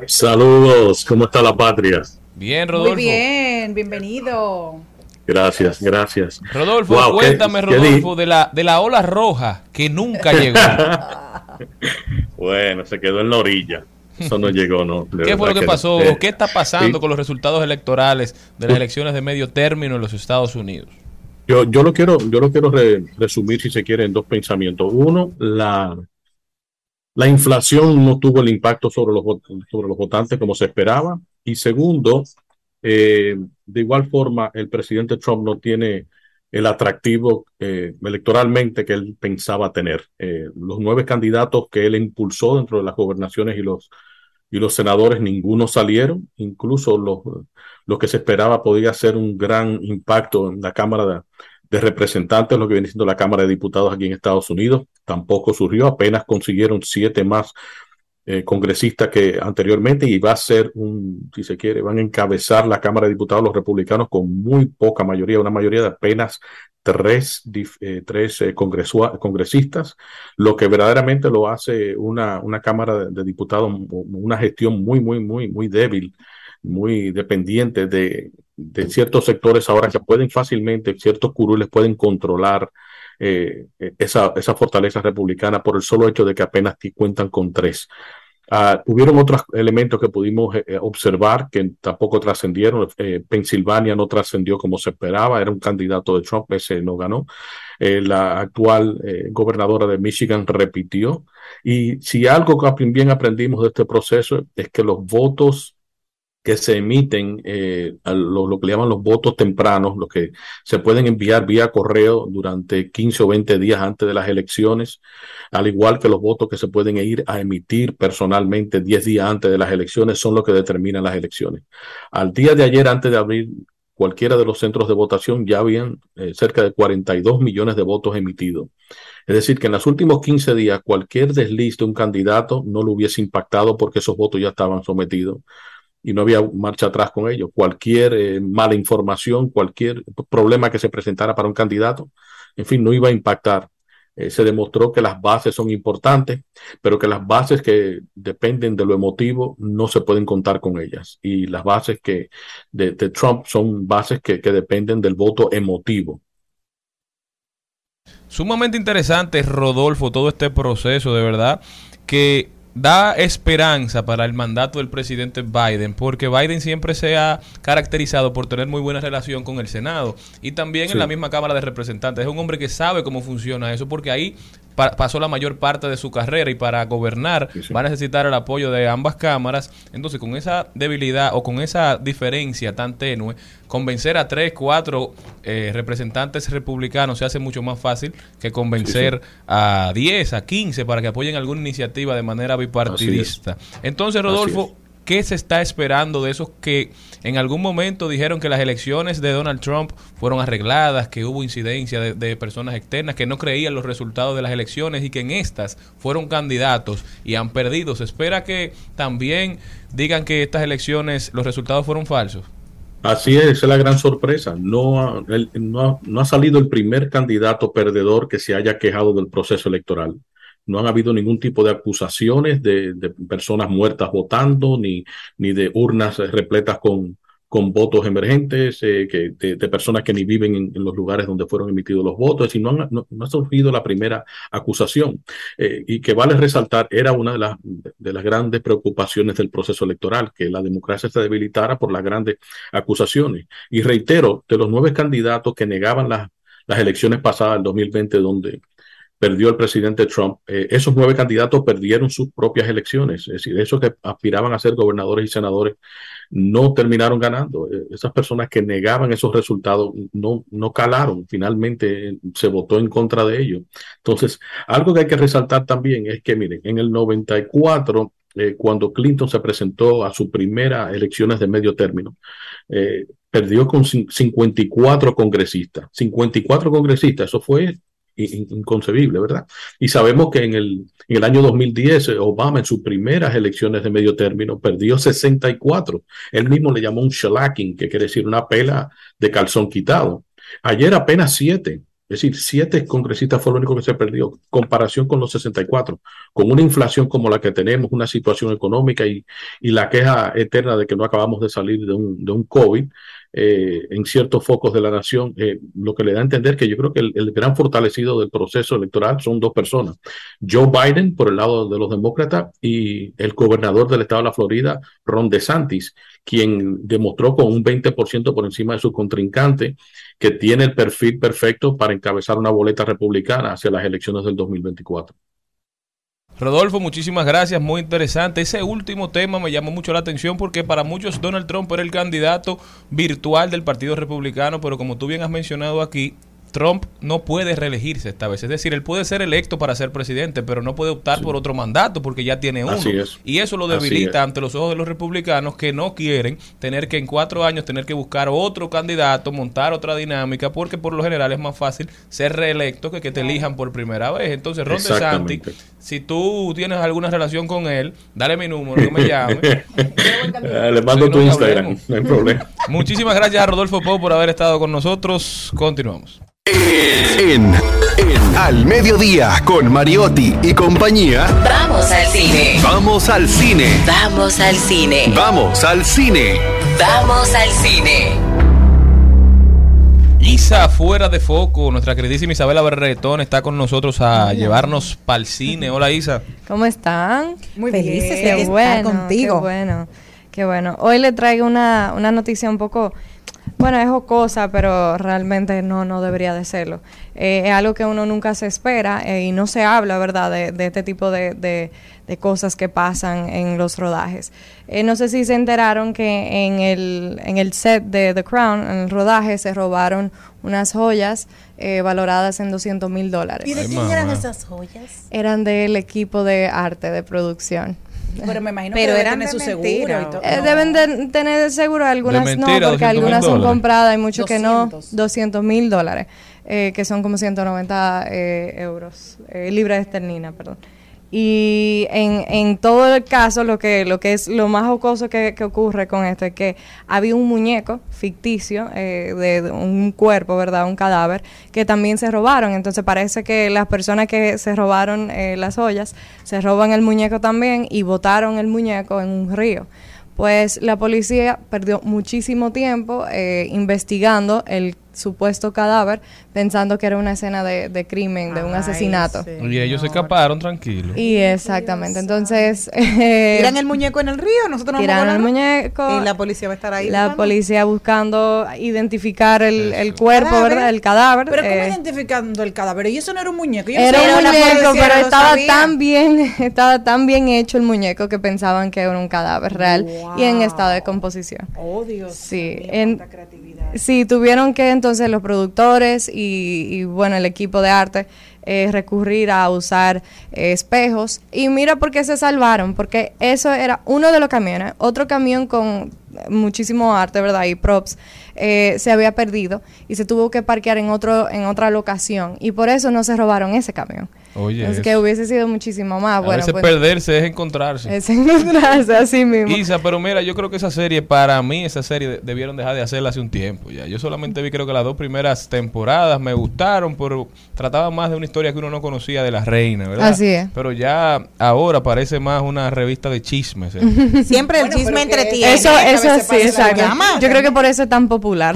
Saludos, ¿cómo está la patria? Bien, Muy Rodolfo. bien, bienvenido. Gracias, gracias. Rodolfo, Wow, cuéntame, qué Rodolfo, de la, de la ola roja que nunca llegó. (laughs) Bueno, se quedó en la orilla. Eso no llegó, ¿no? De ¿Qué fue lo que pasó? no. Eh, ¿Qué está pasando sí. con los resultados electorales de las elecciones de medio término en los Estados Unidos? Yo, yo lo quiero, yo lo quiero re- resumir, si se quiere, en dos pensamientos. Uno, la, la inflación no tuvo el impacto sobre los, sobre los votantes como se esperaba. Y segundo, eh, de igual forma, el presidente Trump no tiene el atractivo eh, electoralmente que él pensaba tener. Eh, los nueve candidatos que él impulsó dentro de las gobernaciones y los, y los senadores, ninguno salieron. Incluso los, lo que se esperaba podía ser un gran impacto en la Cámara de, de Representantes, lo que viene siendo la Cámara de Diputados aquí en Estados Unidos. Tampoco surgió, apenas consiguieron siete más eh, congresistas que anteriormente y va a ser un, si se quiere, van a encabezar la Cámara de Diputados los republicanos con muy poca mayoría, una mayoría de apenas tres, eh, tres eh, congresistas, lo que verdaderamente lo hace una, una Cámara de, Diputados, una gestión muy, muy, muy, muy débil, muy dependiente de, de ciertos sectores ahora que pueden fácilmente, ciertos curules pueden controlar esa, esa fortaleza republicana por el solo hecho de que apenas cuentan con tres. Ah, hubieron otros elementos que pudimos eh, eh, observar que tampoco trascendieron. Eh, Pensilvania no trascendió como se esperaba, era un candidato de Trump, ese no ganó. Eh, la actual eh, gobernadora de Michigan repitió. Y si algo que bien aprendimos de este proceso es que los votos que se emiten, eh, lo que le llaman los votos tempranos, los que se pueden enviar vía correo durante 15 o 20 días antes de las elecciones, al igual que los votos que se pueden ir a emitir personalmente 10 días antes de las elecciones, son los que determinan las elecciones. Al día de ayer, antes de abrir cualquiera de los centros de votación, ya habían eh, cerca de 42 millones de votos emitidos. Es decir, que en los últimos 15 días cualquier desliz de un candidato no lo hubiese impactado porque esos votos ya estaban sometidos y no había marcha atrás con ello. Cualquier eh, mala información, cualquier problema que se presentara para un candidato, en fin, no iba a impactar. Eh, se demostró que las bases son importantes, pero que las bases que dependen de lo emotivo no se pueden contar con ellas. Y las bases que de, Trump son bases que dependen del voto emotivo. Sumamente interesante, Rodolfo, todo este proceso, de verdad, que da esperanza para el mandato del presidente Biden, porque Biden siempre se ha caracterizado por tener muy buena relación con el Senado y también Sí. en la misma Cámara de Representantes. Es un hombre que sabe cómo funciona eso, porque ahí pa- pasó la mayor parte de su carrera y para gobernar va a necesitar el apoyo de ambas cámaras. Entonces, con esa debilidad o con esa diferencia tan tenue, convencer a tres, cuatro eh, representantes republicanos se hace mucho más fácil que convencer a 10, a 15 para que apoyen alguna iniciativa de manera bipartidista. Entonces, Rodolfo, ¿qué se está esperando de esos que en algún momento dijeron que las elecciones de Donald Trump fueron arregladas, que hubo incidencia de, personas externas, que no creían los resultados de las elecciones y que en estas fueron candidatos y han perdido? ¿Se espera que también digan que estas elecciones los resultados fueron falsos? Así es, esa es la gran sorpresa. No ha salido el primer candidato perdedor que se haya quejado del proceso electoral. No han habido ningún tipo de acusaciones de, personas muertas votando, ni, ni de urnas repletas con, con votos emergentes, eh, de, personas que ni viven en, los lugares donde fueron emitidos los votos, decir, no, han- no, no ha surgido la primera acusación. Eh, y que vale resaltar, era una de las, de las grandes preocupaciones del proceso electoral, que la democracia se debilitara por las grandes acusaciones. Y reitero, de los nueve candidatos que negaban las, las elecciones pasadas del 2020, donde perdió el presidente Trump, eh, esos nueve candidatos perdieron sus propias elecciones. Es decir, esos que aspiraban a ser gobernadores y senadores no terminaron ganando. Eh, Esas personas que negaban esos resultados no, no calaron. Finalmente eh, se votó en contra de ellos. Entonces, algo que hay que resaltar también es que, miren, en el 94, eh, cuando Clinton se presentó a sus primeras elecciones de medio término, perdió con cin- 54 congresistas. 54 congresistas, eso fue inconcebible, ¿verdad? Y sabemos que en el, en el año 2010, eh, Obama en sus primeras elecciones de medio término perdió 64. Él mismo le llamó un shellacking, que quiere decir una pela de calzón quitado. Ayer apenas siete. Es decir, siete congresistas fue lo único que se perdió, comparación con los 64, con una inflación como la que tenemos, una situación económica y, y la queja eterna de que no acabamos de salir de un, de un COVID eh, en ciertos focos de la nación, eh, lo que le da a entender que yo creo que el, el gran fortalecido del proceso electoral son dos personas, Joe Biden por el lado de los demócratas y el gobernador del estado de la Florida, Ron DeSantis, quien demostró con un 20% por encima de su contrincante que tiene el perfil perfecto para encabezar una boleta republicana hacia las elecciones del 2024. Rodolfo, muchísimas gracias, muy interesante. Ese último tema me llamó mucho la atención porque para muchos Donald Trump era el candidato virtual del Partido Republicano, pero como tú bien has mencionado aquí, Trump no puede reelegirse esta vez. Es decir, él puede ser electo para ser presidente, pero no puede optar por otro mandato porque ya tiene uno. Así es. Y eso lo debilita es. ante los ojos de los republicanos que no quieren tener que en cuatro años tener que buscar otro candidato, montar otra dinámica, porque por lo general es más fácil ser reelecto que que te elijan por primera vez. Entonces, Ron DeSantis. Si tú tienes alguna relación con él, dale mi número, no me llame. Eh, (laughs) Le mando tu no, Instagram, hablemos. no hay problema. (laughs) Muchísimas gracias a Rodolfo Pau por haber estado con nosotros. Continuamos. En, en Al Mediodía con Mariotti y compañía. Vamos al cine. Vamos al cine. Vamos al cine. Vamos al cine. Vamos al cine. Isa fuera de foco, nuestra queridísima Isabela Berretón está con nosotros a llevarnos para el cine. Hola Isa. ¿Cómo están? Muy felices de estar bueno, contigo. Qué bueno, qué bueno. Hoy le traigo una, una noticia un poco, bueno, es jocosa, pero realmente no, no debería de serlo. Eh, es algo que uno nunca se espera eh, y no se habla, ¿verdad?, de, de este tipo de, de- de cosas que pasan en los rodajes. Eh, no sé si se enteraron que en el, en el set de The Crown, en el rodaje, se robaron unas joyas eh, valoradas en 200 mil dólares. ¿Y de quién eran esas joyas? Eran del equipo de arte de producción. Pero me imagino Pero que debe eran tener de su seguro y todo. Eh, No. Deben de tener seguro, algunas De no, porque 200.000 algunas son dólares. compradas, hay muchos que no, 200. 200 mil dólares, eh, que son como 190 eh, euros, eh, libras esterlinas, perdón. Y en, en todo el caso, lo que, lo que es lo más jocoso que, que ocurre con esto es que había un muñeco ficticio eh, de, de un cuerpo, ¿verdad? Un cadáver, que también se robaron. Entonces parece que las personas que se robaron eh, las ollas se roban el muñeco también y botaron el muñeco en un río. Pues la policía perdió muchísimo tiempo eh, investigando el supuesto cadáver, pensando que era una escena de, de crimen, de un asesinato. Y ellos se escaparon tranquilos. Y exactamente, entonces... eh, Tiran el muñeco en el río, nosotros nos vamos a el muñeco. Y la policía va a estar ahí. la policía buscando identificar el, el cuerpo, Cadáver. ¿verdad? El cadáver. Pero ¿cómo eh, identificando el cadáver? Y eso no era un muñeco. Yo no era un muñeco, pero estaba sabía. tan bien, (laughs) estaba tan bien hecho el muñeco que pensaban que era un cadáver real y en estado de composición. Oh, Dios. Sí, en, sí, tuvieron que entonces los productores y, y, bueno, el equipo de arte eh, recurrir a usar eh, espejos. Y mira por qué se salvaron, porque eso era uno de los camiones. Otro camión con muchísimo arte, ¿verdad? Y props. eh, se había perdido y se tuvo que parquear en otro en otra locación y por eso no se robaron ese camión. Oye, es que hubiese sido muchísimo más. a bueno, veces pues, perderse es encontrarse. es encontrarse así mismo. Isa, pero mira, yo creo que esa serie, para mí, esa serie de- debieron dejar de hacerla hace un tiempo ya. Yo solamente vi, creo que las dos primeras temporadas me gustaron, pero trataban más de una historia que uno no conocía de la reina, ¿verdad? Así es. Pero ya ahora parece más una revista de chismes. ¿eh? (laughs) Siempre el chisme entretiene. Eso, eso sí, exacto. Yo creo que por eso es tan popular.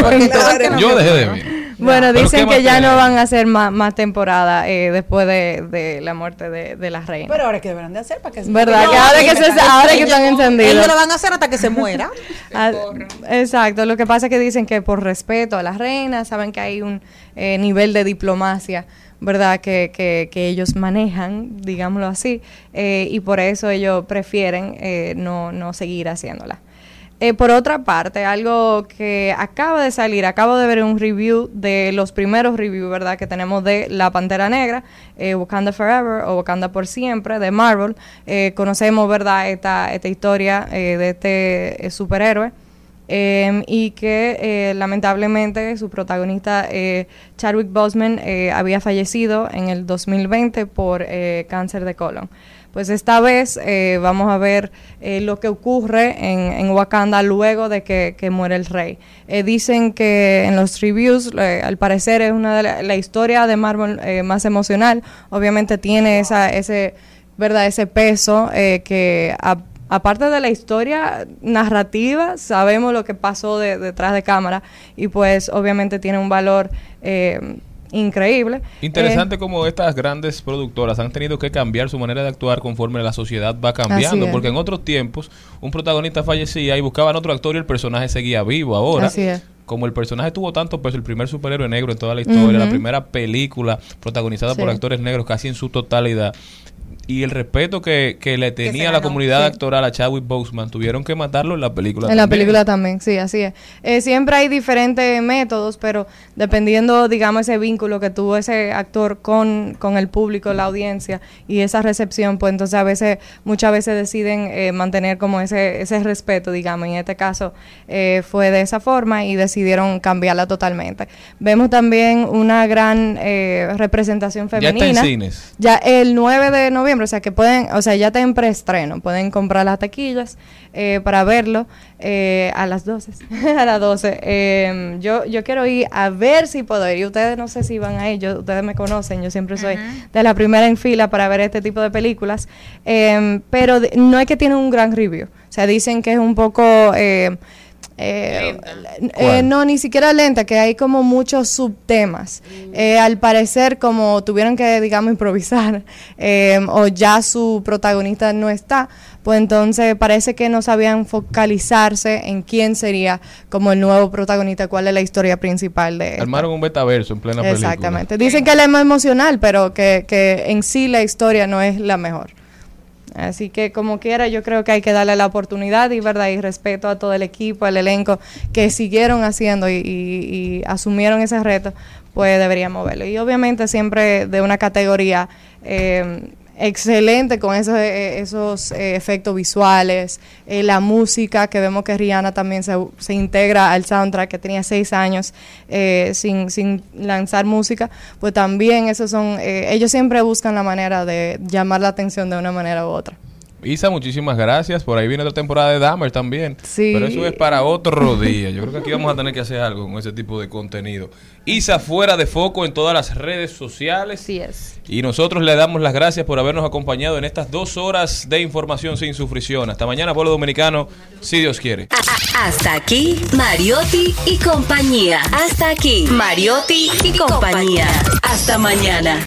porque (laughs) claro. Yo dejé de ver. Bueno, Pero dicen ¿qué más que ya no van a hacer más, más temporada eh, después de, de la muerte de, de la reina. Pero ahora que deberán de hacer para que ¿Verdad? No, que ahora que, se, ¿verdad? ahora que están (laughs) encendidos. Ellos lo van a hacer hasta que se muera. (laughs) Ah, exacto, lo que pasa es que dicen que por respeto a las reinas, saben que hay un eh, nivel de diplomacia, ¿verdad? Que, que, que ellos manejan, digámoslo así, eh, y por eso ellos prefieren eh, no, no seguir haciéndola. Eh, por otra parte, algo que acaba de salir, acabo de ver un review de los primeros reviews, ¿verdad? Que tenemos de La Pantera Negra, eh, Wakanda Forever o Wakanda por Siempre de Marvel. Eh, conocemos, ¿verdad? Esta, esta historia eh, de este eh, superhéroe. eh, y que eh, lamentablemente su protagonista Chadwick Boseman había fallecido en el 2020 por cáncer de colon. Pues esta vez eh, vamos a ver eh, lo que ocurre en, en Wakanda luego de que, que muere el rey. Eh, dicen que en los reviews, al parecer es una de la, la historia de Marvel eh, más emocional. Obviamente tiene esa, ese, verdad, ese peso eh, que aparte de la historia narrativa, sabemos lo que pasó de- detrás de cámara y pues obviamente tiene un valor eh, increíble. Interesante como estas grandes productoras han tenido que cambiar su manera de actuar conforme la sociedad va cambiando, porque en otros tiempos un protagonista fallecía y buscaban otro actor y el personaje seguía vivo. Ahora, Así es. como el personaje tuvo tanto peso, el primer superhéroe negro en toda la historia, la primera película protagonizada por actores negros casi en su totalidad. Y el respeto que, que le tenía la ganó, comunidad sí. actoral a Chadwick Boseman tuvieron que matarlo en la película. En la también. película también, sí, así es. Eh, siempre hay diferentes métodos, pero dependiendo, digamos, ese vínculo que tuvo ese actor con, con el público, la audiencia y esa recepción, pues entonces a veces, muchas veces deciden eh, mantener como ese, ese respeto, digamos. En este caso eh, fue de esa forma y decidieron cambiarla totalmente. Vemos también una gran eh, representación Ya está en femenina. cines. Ya el 9 de noviembre, o sea que pueden, o sea, ya está en preestreno, pueden comprar las taquillas eh, para verlo eh, a las 12, (laughs) a las 12. Eh, yo, yo quiero ir a ver si puedo ir, y ustedes no sé si van a ir, yo- ustedes me conocen, yo siempre soy de la primera en fila para ver este tipo de películas, Eh, pero de- no es que tiene un gran review, o sea, dicen que es un poco... eh, eh, eh, no, ni siquiera lenta, que hay como muchos subtemas. Eh, al parecer, como tuvieron que, digamos, improvisar, (laughs) eh, o ya su protagonista no está, pues entonces parece que no sabían focalizarse en quién sería como el nuevo protagonista, cuál es la historia principal de esta. Armaron un betaverso en plena película. Exactamente. Dicen que él es más emocional, pero que, que en sí la historia no es la mejor. Así que como quiera, yo creo que hay que darle la oportunidad y verdad y respeto a todo el equipo, al elenco que siguieron haciendo y, y- y asumieron ese reto, pues deberíamos verlo. Y obviamente siempre de una categoría eh, excelente con esos, eh, esos eh, efectos visuales, eh, la música, que vemos que Rihanna también se, se integra al soundtrack, que tenía seis años eh, sin, sin lanzar música, pues también esos son, eh, ellos siempre buscan la manera de llamar la atención de una manera u otra. Isa, muchísimas gracias. Por ahí viene otra temporada de Dahmer también. Sí. Pero eso es para otro día. Yo creo que aquí vamos a tener que hacer algo con ese tipo de contenido. Isa fuera de foco en todas las redes sociales. Sí es. Y nosotros le damos las gracias por habernos acompañado en estas dos horas de información sin sufrición. Hasta mañana, pueblo dominicano, si Dios quiere. Hasta aquí, Mariotti y compañía. Hasta aquí, Mariotti y compañía. Hasta mañana.